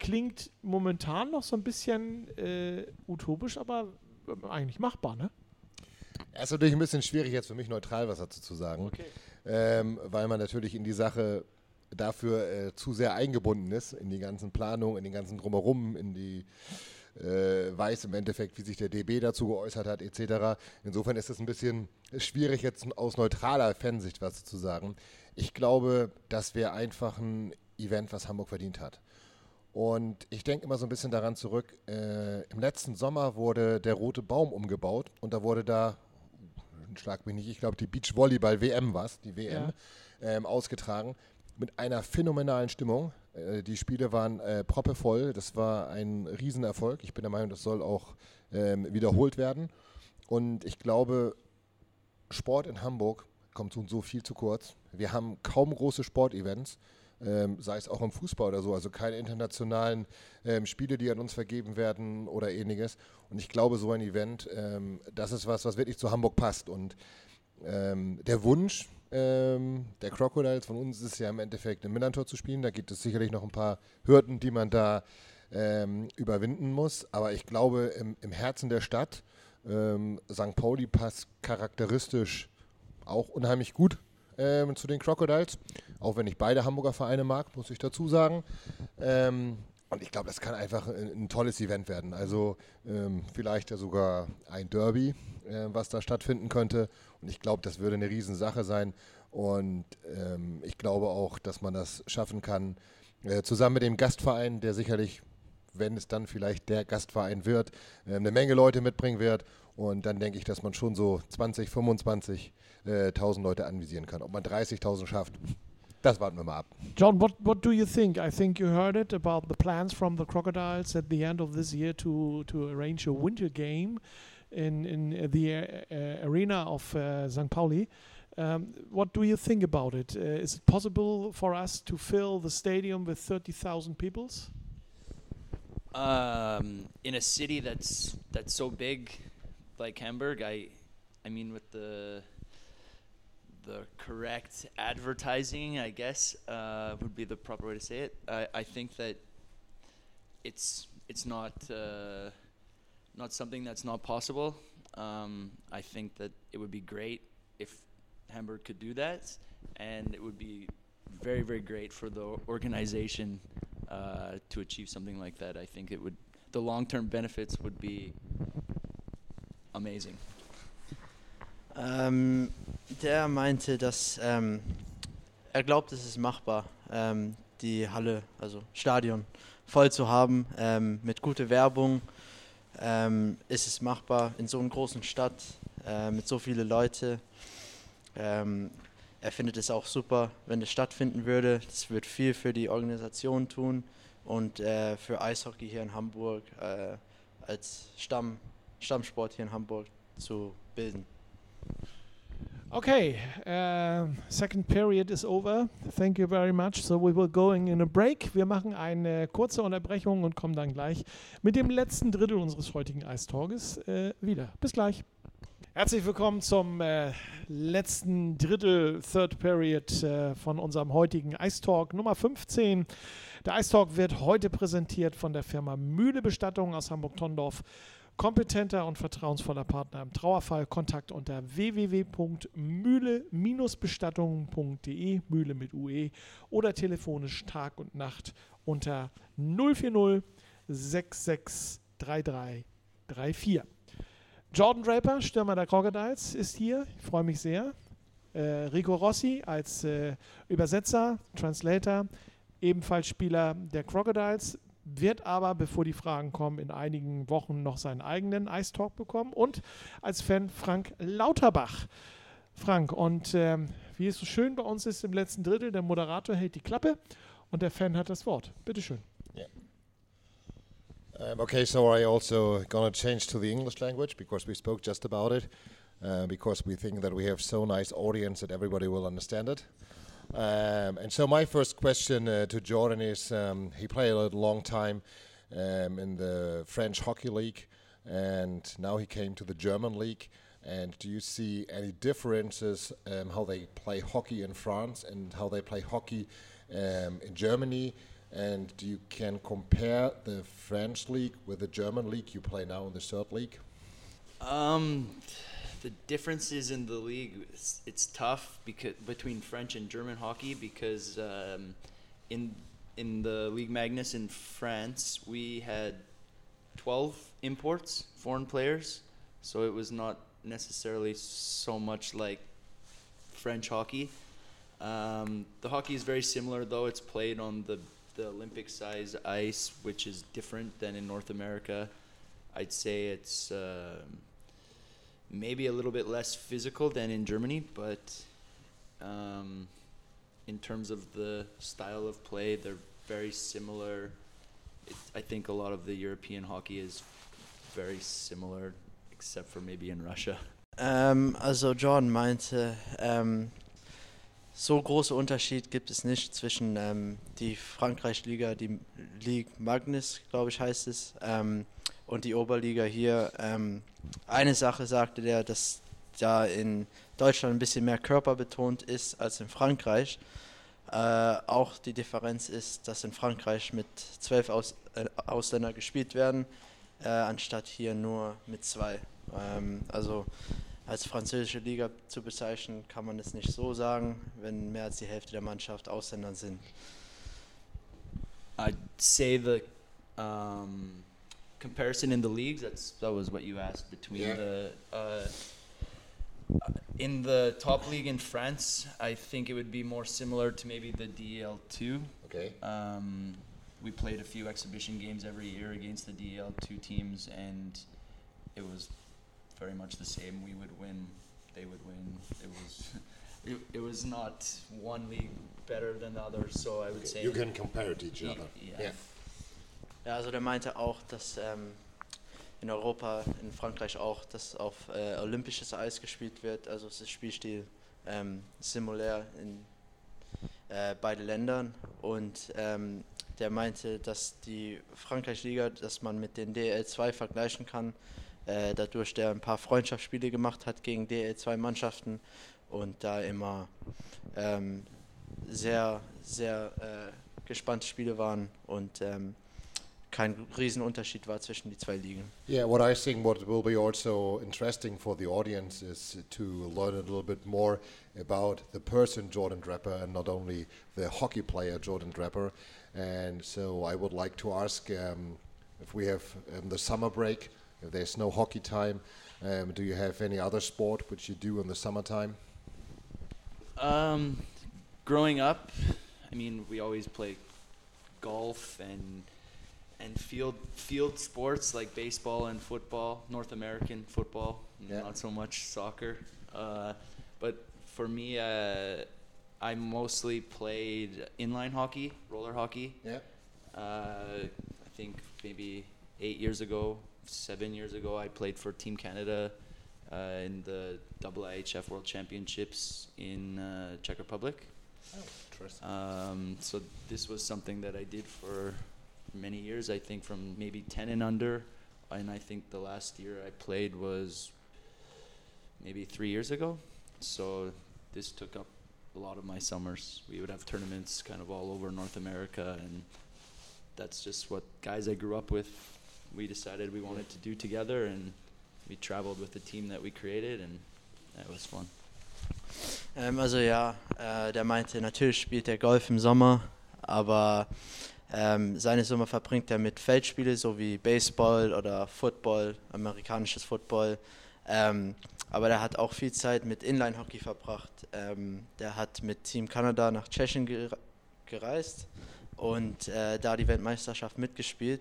Klingt momentan noch so ein bisschen äh, utopisch, aber eigentlich machbar, ne? Es ist natürlich ein bisschen schwierig, jetzt für mich neutral was dazu zu sagen, okay. ähm, weil man natürlich in die Sache dafür äh, zu sehr eingebunden ist, in die ganzen Planungen, in den ganzen Drumherum, in die äh, weiß im Endeffekt, wie sich der DB dazu geäußert hat, etc. Insofern ist es ein bisschen schwierig, jetzt aus neutraler Fansicht was zu sagen. Ich glaube, das wäre einfach ein Event, was Hamburg verdient hat. Und ich denke immer so ein bisschen daran zurück, äh, im letzten Sommer wurde der Rote Baum umgebaut und da wurde da, schlag mich nicht, ich glaube die Beachvolleyball-WM war es, die WM, ja. ähm, ausgetragen mit einer phänomenalen Stimmung. Äh, die Spiele waren äh, proppevoll. Das war ein Riesenerfolg. Ich bin der Meinung, das soll auch ähm, wiederholt werden. Und ich glaube, Sport in Hamburg kommt uns so viel zu kurz. Wir haben kaum große Sportevents, ähm, sei es auch im Fußball oder so, also keine internationalen ähm, Spiele, die an uns vergeben werden oder ähnliches. Und ich glaube, so ein Event, ähm, das ist was, was wirklich zu Hamburg passt. Und ähm, der Wunsch, ähm, der Crocodiles. Von uns ist ja im Endeffekt im Millantor zu spielen. Da gibt es sicherlich noch ein paar Hürden, die man da ähm, überwinden muss. Aber ich glaube, im, im Herzen der Stadt, ähm, St. Pauli passt charakteristisch auch unheimlich gut ähm, zu den Crocodiles. auch wenn ich beide Hamburger Vereine mag, muss ich dazu sagen. Und ich glaube, das kann einfach ein, ein, tolles Event werden. Also ähm, vielleicht ja sogar ein Derby, äh, was da stattfinden könnte. Und ich glaube, das würde eine Riesensache sein. Und ähm, ich glaube auch, dass man das schaffen kann, äh, zusammen mit dem Gastverein, der sicherlich, wenn es dann vielleicht der Gastverein wird, äh, eine Menge Leute mitbringen wird. Und dann denke ich, dass man schon so 20, 25.000 äh, Leute anvisieren kann. Ob man 30.000 schafft, das warten wir mal ab. John, what, what do you think? I think you heard it about the plans from the Crocodiles at the end of this year to, to arrange a winter game in, in the uh, arena of uh, St. Pauli. Um, what do you think about it? Uh, is it possible for us to fill the stadium with 30,000 people? Um, in a city that's that's so big like Hamburg, I I mean with the the correct advertising, I guess, uh, would be the proper way to say it. I, I think that it's it's not uh, not something that's not possible. Um, I think that it would be great if Hamburg could do that, and it would be very very great for the organization uh, to achieve something like that. I think it would the long term benefits would be amazing. Ähm, der meinte, dass ähm, er glaubt, es ist machbar, ähm, die Halle, also Stadion, voll zu haben ähm, mit guter Werbung. Ähm, ist es machbar in so einer großen Stadt äh, mit so vielen Leuten. Ähm, er findet es auch super, wenn es stattfinden würde. Das wird viel für die Organisation tun und äh, für Eishockey hier in Hamburg äh, als Stamm, Stammsport hier in Hamburg zu bilden. Okay, uh, second period is over. Thank you very much. So we will going in a break. Wir machen eine kurze Unterbrechung und kommen dann gleich mit dem letzten Drittel unseres heutigen Eistalges äh, wieder. Bis gleich. Herzlich willkommen zum äh, letzten Drittel, Third Period äh, von unserem heutigen Eistalk Nummer 15. Der Eistalk wird heute präsentiert von der Firma Mühle Bestattung aus Hamburg-Tondorf kompetenter und vertrauensvoller Partner im Trauerfall. Kontakt unter www.mühle-bestattungen.de, Mühle mit UE oder telefonisch Tag und Nacht unter 040 663334. Jordan Draper, Stürmer der Crocodiles, ist hier. Ich freue mich sehr. Äh, Rico Rossi als äh, Übersetzer, Translator, ebenfalls Spieler der Crocodiles, wird aber, bevor die Fragen kommen, in einigen Wochen noch seinen eigenen Ice Talk bekommen und als Fan Frank Lauterbach. Frank, und ähm, wie es so schön bei uns ist im letzten Drittel, der Moderator hält die Klappe und der Fan hat das Wort. Bitte schön. Yeah. Um, okay, so I also gonna change to the English language because we spoke just about it, uh, because we think that we have so nice audience that everybody will understand it. Um, and so my first question uh, to Jordan is: um, He played a long time um, in the French Hockey League, and now he came to the German League. And do you see any differences um, how they play hockey in France and how they play hockey um, in Germany? And do you can compare the French league with the German league you play now in the third league? Um, the differences in the league it's, it's tough because between French and German hockey because um, in in the League Magnus in France we had 12 imports foreign players so it was not necessarily so much like French hockey. Um, the hockey is very similar though. It's played on the the Olympic size ice which is different than in North America. I'd say it's um, maybe a little bit less physical than in Germany, but um, in terms of the style of play, they're very similar. It, I think a lot of the European hockey is very similar, except for maybe in Russia. Ähm, also Jordan meinte, ähm, so große Unterschied gibt es nicht zwischen ähm, die Frankreich-Liga, die Ligue Magnus, glaube ich, heißt es, ähm, und die Oberliga hier. Ähm, eine Sache sagte der, dass da in Deutschland ein bisschen mehr körperbetont ist als in Frankreich. Äh, auch die Differenz ist, dass in Frankreich mit zwölf Aus äh, Ausländern gespielt werden, äh, anstatt hier nur mit zwei. Ähm, also als französische Liga zu bezeichnen, kann man es nicht so sagen, wenn mehr als die Hälfte der Mannschaft Ausländer sind. I'd say the um, comparison in the leagues. That's that was what you asked between Yeah. the. Uh, in the top league in France, I think it would be more similar to maybe the DL2. Okay. Um, we played a few exhibition games every year against the DL2 teams, and it was very much the same. We would win, they would win. It was, it, it was not one league better than the other. So I would okay. say You can compare it to each other. yeah. Yeah. Ja, also der meinte auch, dass ähm, in Europa, in Frankreich auch, dass auf äh, olympisches Eis gespielt wird. Also es ist Spielstil ähm, simulär in äh, beide Ländern. Und ähm, der meinte, dass die Frankreich-Liga, dass man mit den DL2 vergleichen kann, äh, dadurch der ein paar Freundschaftsspiele gemacht hat gegen DL2-Mannschaften und da immer ähm, sehr, sehr äh, gespannte Spiele waren und ähm, kein Riesenunterschied war zwischen die zwei Ligen. Yeah, what I think what will be also interesting for the audience is to learn a little bit more about the person Jordan Draper and not only the hockey player Jordan Draper. And so I would like to ask um, if we have um, the summer break, if there's no hockey time, um, do you have any other sport which you do in the summertime? Um, growing up, I mean, we always play golf and and field field sports like baseball and football, North American football, Yeah. not so much soccer. Uh, but for me, uh, I mostly played inline hockey, roller hockey. Yeah. Uh, I think maybe eight years ago, seven years ago, I played for Team Canada uh, in the IIHF World Championships in uh, Czech Republic. Oh, interesting. Um, so this was something that I did for many years. I think from maybe 10 and under, and I think the last year I played was maybe three years ago. So this took up a lot of my summers. We would have tournaments kind of all over North America, and that's just what guys I grew up with. We decided we wanted to do together, and we traveled with the team that we created, and that was fun. Ähm, also ja, äh, der meinte, natürlich spielt er Golf im Sommer, aber ähm, seine Sommer verbringt er mit Feldspielen, so wie Baseball oder Football, amerikanisches Football. Ähm, aber der hat auch viel Zeit mit Inline-Hockey verbracht. Ähm, der hat mit Team Kanada nach Tschechien gere gereist und äh, da die Weltmeisterschaft mitgespielt.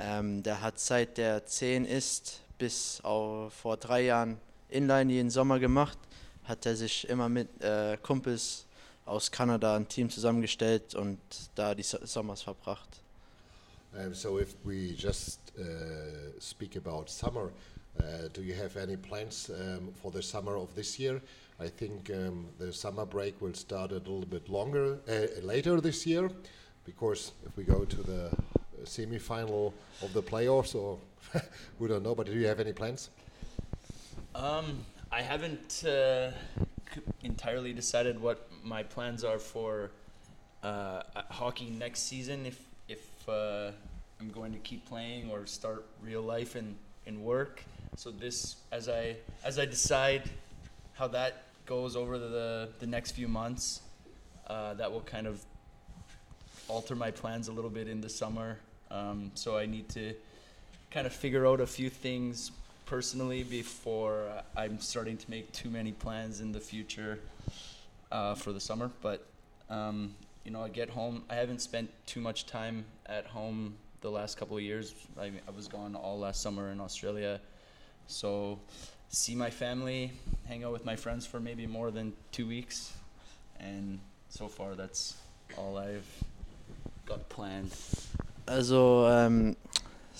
Ähm, der hat seit der 10 ist bis vor drei Jahren Inline jeden Sommer gemacht hat er sich immer mit äh, Kumpels aus Kanada ein Team zusammengestellt und da die So- Sommers verbracht. Um, so if we just uh, speak about summer, uh, do you have any plans um, for the summer of this year? I think um, the summer break will start a little bit longer uh, later this year, because if we go to the semi-final of the playoffs, or we don't know. But do you have any plans? Um, I haven't uh, c- entirely decided what my plans are for uh, hockey next season. If if uh, I'm going to keep playing or start real life and, and work. So this, as I as I decide how that goes over the the next few months, uh, that will kind of alter my plans a little bit in the summer. Um, so I need to kind of figure out a few things personally before I'm starting to make too many plans in the future uh, for the summer. But um, you know, I get home. I haven't spent too much time at home the last couple of years. I, I was gone all last summer in Australia, so see my family, hang out with my friends for maybe more than two weeks, and so far that's all I've got planned. Also, ähm,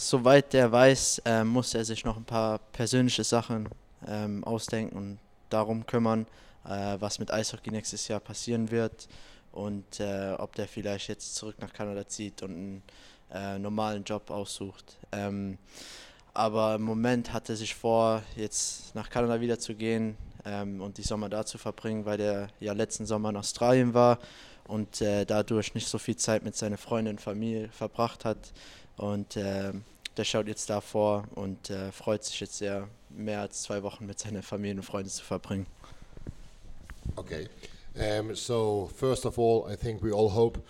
soweit der weiß, ähm, muss er sich noch ein paar persönliche Sachen ähm, ausdenken und darum kümmern, äh, was mit Eishockey nächstes Jahr passieren wird und äh, ob der vielleicht jetzt zurück nach Kanada zieht und einen äh, normalen Job aussucht. Ähm, aber im Moment hat er sich vor, jetzt nach Kanada wieder zu gehen ähm, und die Sommer da zu verbringen, weil er ja letzten Sommer in Australien war und äh, dadurch nicht so viel Zeit mit seiner Freundin und Familie verbracht hat. Und äh, der schaut jetzt da vor und äh, freut sich jetzt sehr, mehr als zwei Wochen mit seiner Familie und Freunden zu verbringen. Okay. Um, so, first of all, I think we all hope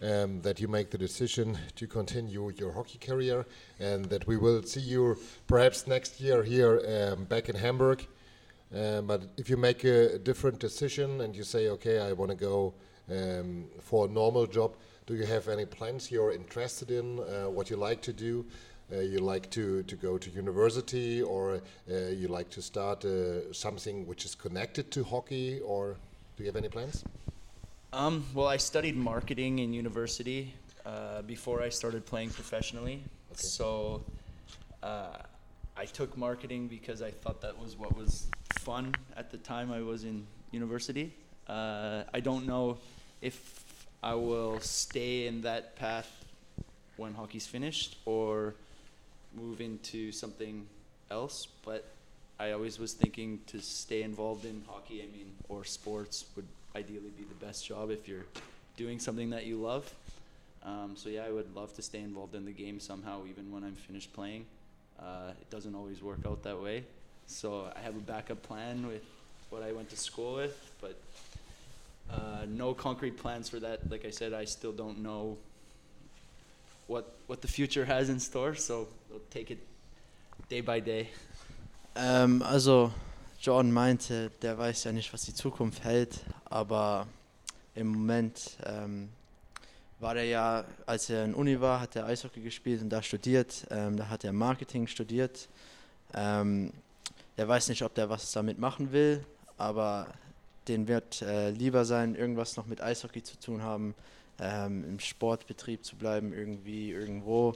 um, that you make the decision to continue your hockey career and that we will see you perhaps next year here um, back in Hamburg. But if you make a different decision and you say, okay, I want to go for a normal job, do you have any plans you're interested in, uh, what you like to do? Uh, you like to, to go to university or uh, you like to start uh, something which is connected to hockey or do you have any plans? Um, well, I studied marketing in university uh, before I started playing professionally. Okay. So uh, I took marketing because I thought that was what was fun at the time I was in university. Uh, I don't know if I will stay in that path when hockey's finished or move into something else, but I always was thinking to stay involved in hockey. I mean, or sports would ideally be the best job if you're doing something that you love. Um, so yeah, I would love to stay involved in the game somehow, even when I'm finished playing. Uh, it doesn't always work out that way. So I have a backup plan with what I went to school with, but uh, no concrete plans for that. Like I said, I still don't know what what the future has in store. So we'll take it day by day. Ähm, also Jordan meinte, der weiß ja nicht, was die Zukunft hält, aber im Moment ähm, war er ja, als er in Uni war, hat er Eishockey gespielt und da studiert. Ähm, da hat er Marketing studiert. Ähm, er weiß nicht, ob der was damit machen will, aber den wird äh, lieber sein, irgendwas noch mit Eishockey zu tun haben, ähm, im Sportbetrieb zu bleiben, irgendwie, irgendwo.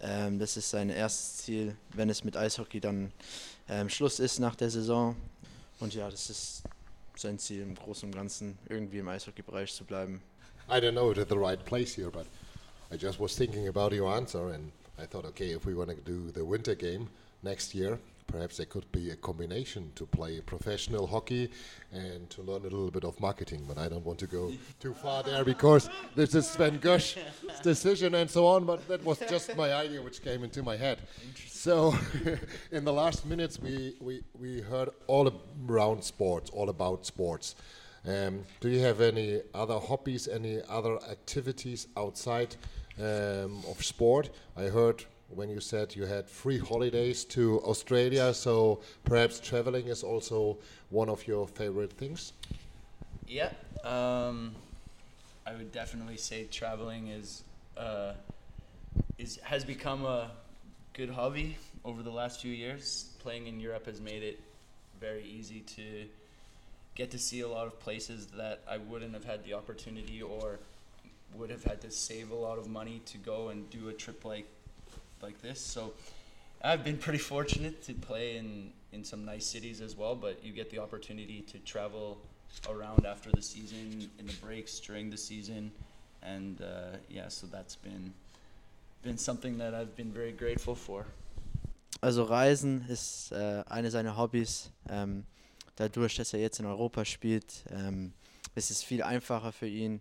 Ähm, das ist sein erstes Ziel, wenn es mit Eishockey dann ähm, Schluss ist nach der Saison. Und ja, das ist sein Ziel im Großen und Ganzen, irgendwie im Eishockey-Bereich zu bleiben. I don't know it's the right place here, but I just was thinking about your answer, and I thought, okay, if we want to do the winter game next year, perhaps there could be a combination to play professional hockey and to learn a little bit of marketing. But I don't want to go too far there because this is Sven Gush's decision and so on. But that was just my idea which came into my head. So, in the last minutes, we, we, we heard all around sports, all about sports. Um, do you have any other hobbies, any other activities outside um, of sport? I heard when you said you had free holidays to Australia, so perhaps traveling is also one of your favorite things. Yeah, um, I would definitely say traveling is uh, is has become a good hobby over the last few years. Playing in Europe has made it very easy to get to see a lot of places that I wouldn't have had the opportunity or would have had to save a lot of money to go and do a trip like like this. So I've been pretty fortunate to play in in some nice cities as well, but you get the opportunity to travel around after the season in the breaks during the season and uh, yeah, so that's been been something that I've been very grateful for. Also Reisen ist äh, eine seiner Hobbys. Ähm, dadurch, dass er jetzt in Europa spielt, ähm, ist es viel einfacher für ihn,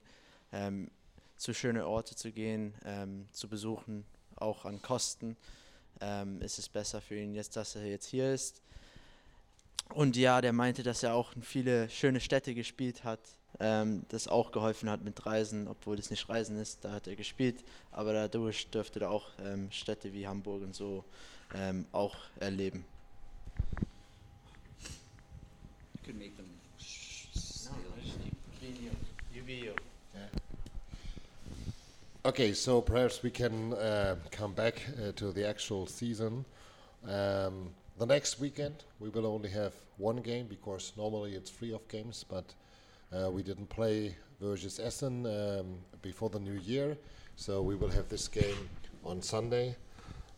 ähm, zu schönen Orte zu gehen, ähm, zu besuchen, auch an Kosten. Ähm, ist es besser für ihn jetzt, dass er jetzt hier ist. Und ja, der meinte, dass er auch in viele schöne Städte gespielt hat, ähm, das auch geholfen hat mit Reisen, obwohl es nicht Reisen ist, da hat er gespielt, aber dadurch dürfte er auch ähm, Städte wie Hamburg und so ähm, auch erleben. You could make them. Okay, so perhaps we can uh, come back uh, to the actual season. Um, the next weekend we will only have one game because normally it's free of games, but uh, we didn't play versus Essen um, before the new year, so we will have this game on Sunday.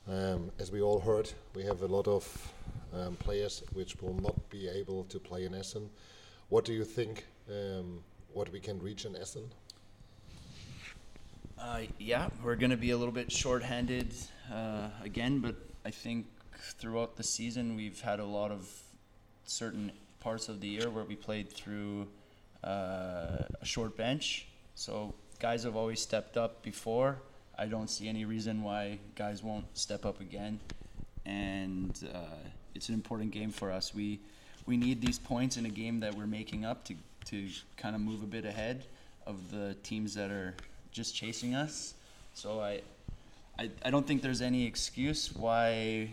Um, as we all heard, we have a lot of um, players which will not be able to play in Essen. What do you think? Um, what we can reach in Essen? Uh, yeah, we're going to be a little bit short-handed uh, again, but I think throughout the season we've had a lot of certain parts of the year where we played through uh, a short bench. So guys have always stepped up before. I don't see any reason why guys won't step up again, and uh, it's an important game for us. We we need these points in a game that we're making up to to kind of move a bit ahead of the teams that are just chasing us. So I, I, I don't think there's any excuse why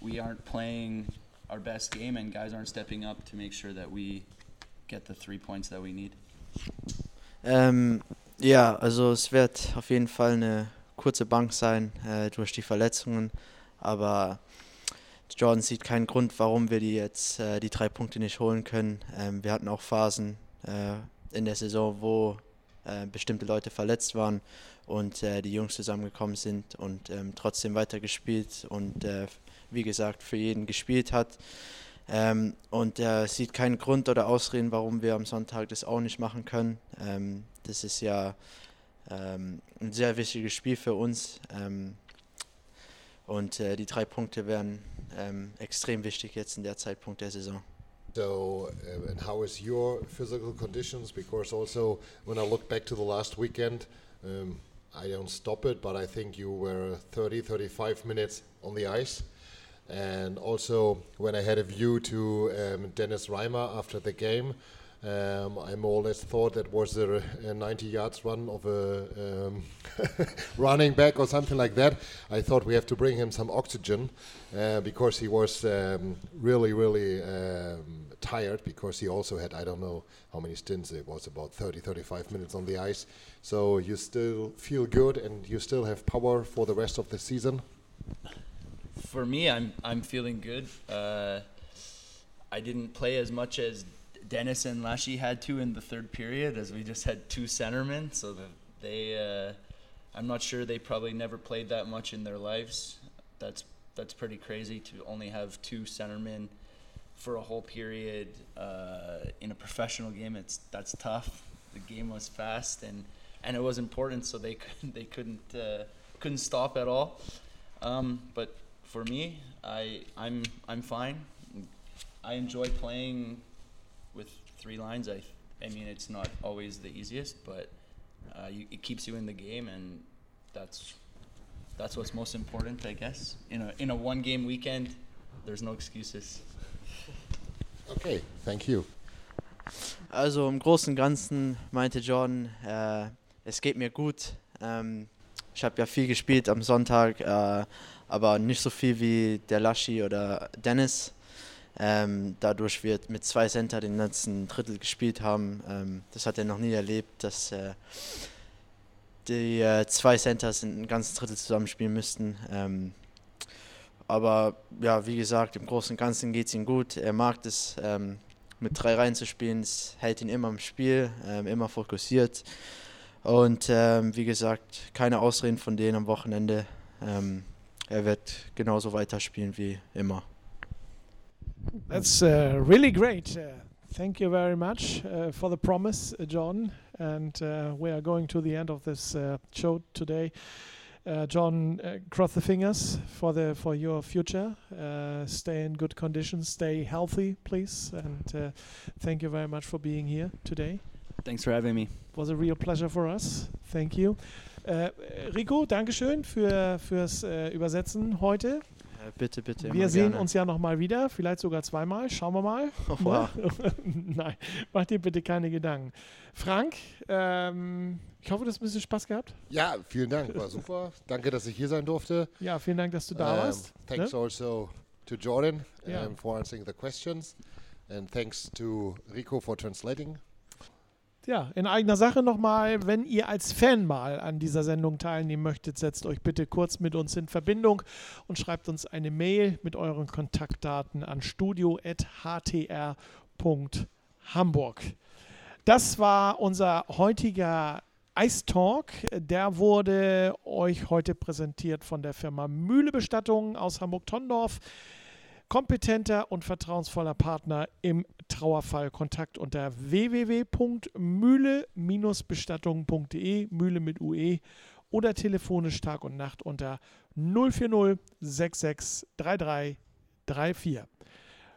we aren't playing our best game and guys aren't stepping up to make sure that we get the three points that we need. Ähm, ja, also es wird auf jeden Fall eine kurze Bank sein äh, durch die Verletzungen, aber Jordan sieht keinen Grund, warum wir die jetzt äh, die drei Punkte nicht holen können. Ähm, wir hatten auch Phasen äh, in der Saison, wo äh, bestimmte Leute verletzt waren und äh, die Jungs zusammengekommen sind und ähm, trotzdem weitergespielt und äh, wie gesagt für jeden gespielt hat. Ähm, und er sieht keinen Grund oder Ausreden, warum wir am Sonntag das auch nicht machen können. Ähm, das ist ja ähm, ein sehr wichtiges Spiel für uns. Ähm, und äh, die drei Punkte wären ähm, extrem wichtig jetzt in der Zeitpunkt der Saison. So, uh, and how is your physical conditions? Because also, when I look back to the last weekend, um, I don't stop it, but I think you were 30, 35 minutes on the ice. And also, when I had a view to um, Dennis Reimer after the game, um, I more or less thought that was a, a 90 yards run of a um, running back or something like that. I thought we have to bring him some oxygen uh, because he was um, really, really um, tired because he also had, I don't know how many stints, it was about 30, 35 minutes on the ice. So you still feel good and you still have power for the rest of the season? For me, I'm I'm feeling good. Uh, I didn't play as much as Dennis and Lashy had to in the third period, as we just had two centermen. So that they, uh, I'm not sure they probably never played that much in their lives. That's that's pretty crazy to only have two centermen for a whole period uh, in a professional game. It's that's tough. The game was fast and and it was important, so they couldn't they couldn't uh, couldn't stop at all. Um, but for me, I I'm I'm fine. I enjoy playing three lines. I I mean it's not always the easiest, but uh, you, it keeps you in the game, and that's that's what's most important, I guess. In a in a one game weekend, there's no excuses. Okay, thank you. Also im Großen und Ganzen meinte Jordan, äh, es geht mir gut. Ähm, ich habe ja viel gespielt am Sonntag, äh, aber nicht so viel wie der Laschi oder Dennis. Ähm, dadurch wird mit zwei Center den letzten Drittel gespielt haben. Ähm, das hat er noch nie erlebt, dass äh, die äh, zwei Centers ein ganzes Drittel zusammenspielen müssten. Ähm, aber ja, wie gesagt, im Großen und Ganzen geht es ihm gut. Er mag es, ähm, mit drei Reihen zu spielen. Es hält ihn immer im Spiel, ähm, immer fokussiert. Und ähm, wie gesagt, keine Ausreden von denen am Wochenende. Er wird genauso weiterspielen wie immer. That's uh, really great. Uh, thank you very much uh, for the promise, uh, John. And uh, we are going to the end of this uh, show today. Uh, John, uh, cross the fingers for the for your future. Uh, stay in good condition. Stay healthy, please. And uh, thank you very much for being here today. Thanks for having me. It was a real pleasure for us. Thank you. Rico, Dankeschön für, fürs Übersetzen heute. Äh, bitte, bitte. Wir sehen gerne. uns ja nochmal wieder, vielleicht sogar zweimal. Schauen wir mal. Oh, wow. Nein, mach dir bitte keine Gedanken. Frank, ähm, ich hoffe, du hast ein bisschen Spaß gehabt. Ja, vielen Dank, war super. Danke, dass ich hier sein durfte. Ja, vielen Dank, dass du da Um, warst. Thanks Ne? also to Jordan um, Yeah. for answering the questions. And thanks to Rico for translating. Ja, in eigener Sache nochmal, wenn ihr als Fan mal an dieser Sendung teilnehmen möchtet, setzt euch bitte kurz mit uns in Verbindung und schreibt uns eine Mail mit euren Kontaktdaten an studio.htr.hamburg. Das war unser heutiger Ice Talk. Der wurde euch heute präsentiert von der Firma Mühle Bestattung aus Hamburg-Tondorf. Kompetenter und vertrauensvoller Partner im Trauerfall. Kontakt unter www.mühle-bestattung.de, Mühle mit UE oder telefonisch Tag und Nacht unter 040 66 33 34.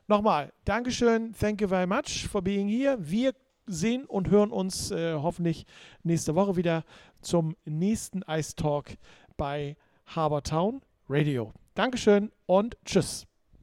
Nochmal, Dankeschön, thank you very much for being here. Wir sehen und hören uns äh, hoffentlich nächste Woche wieder zum nächsten Ice Talk bei Harbour Town Radio. Dankeschön und tschüss.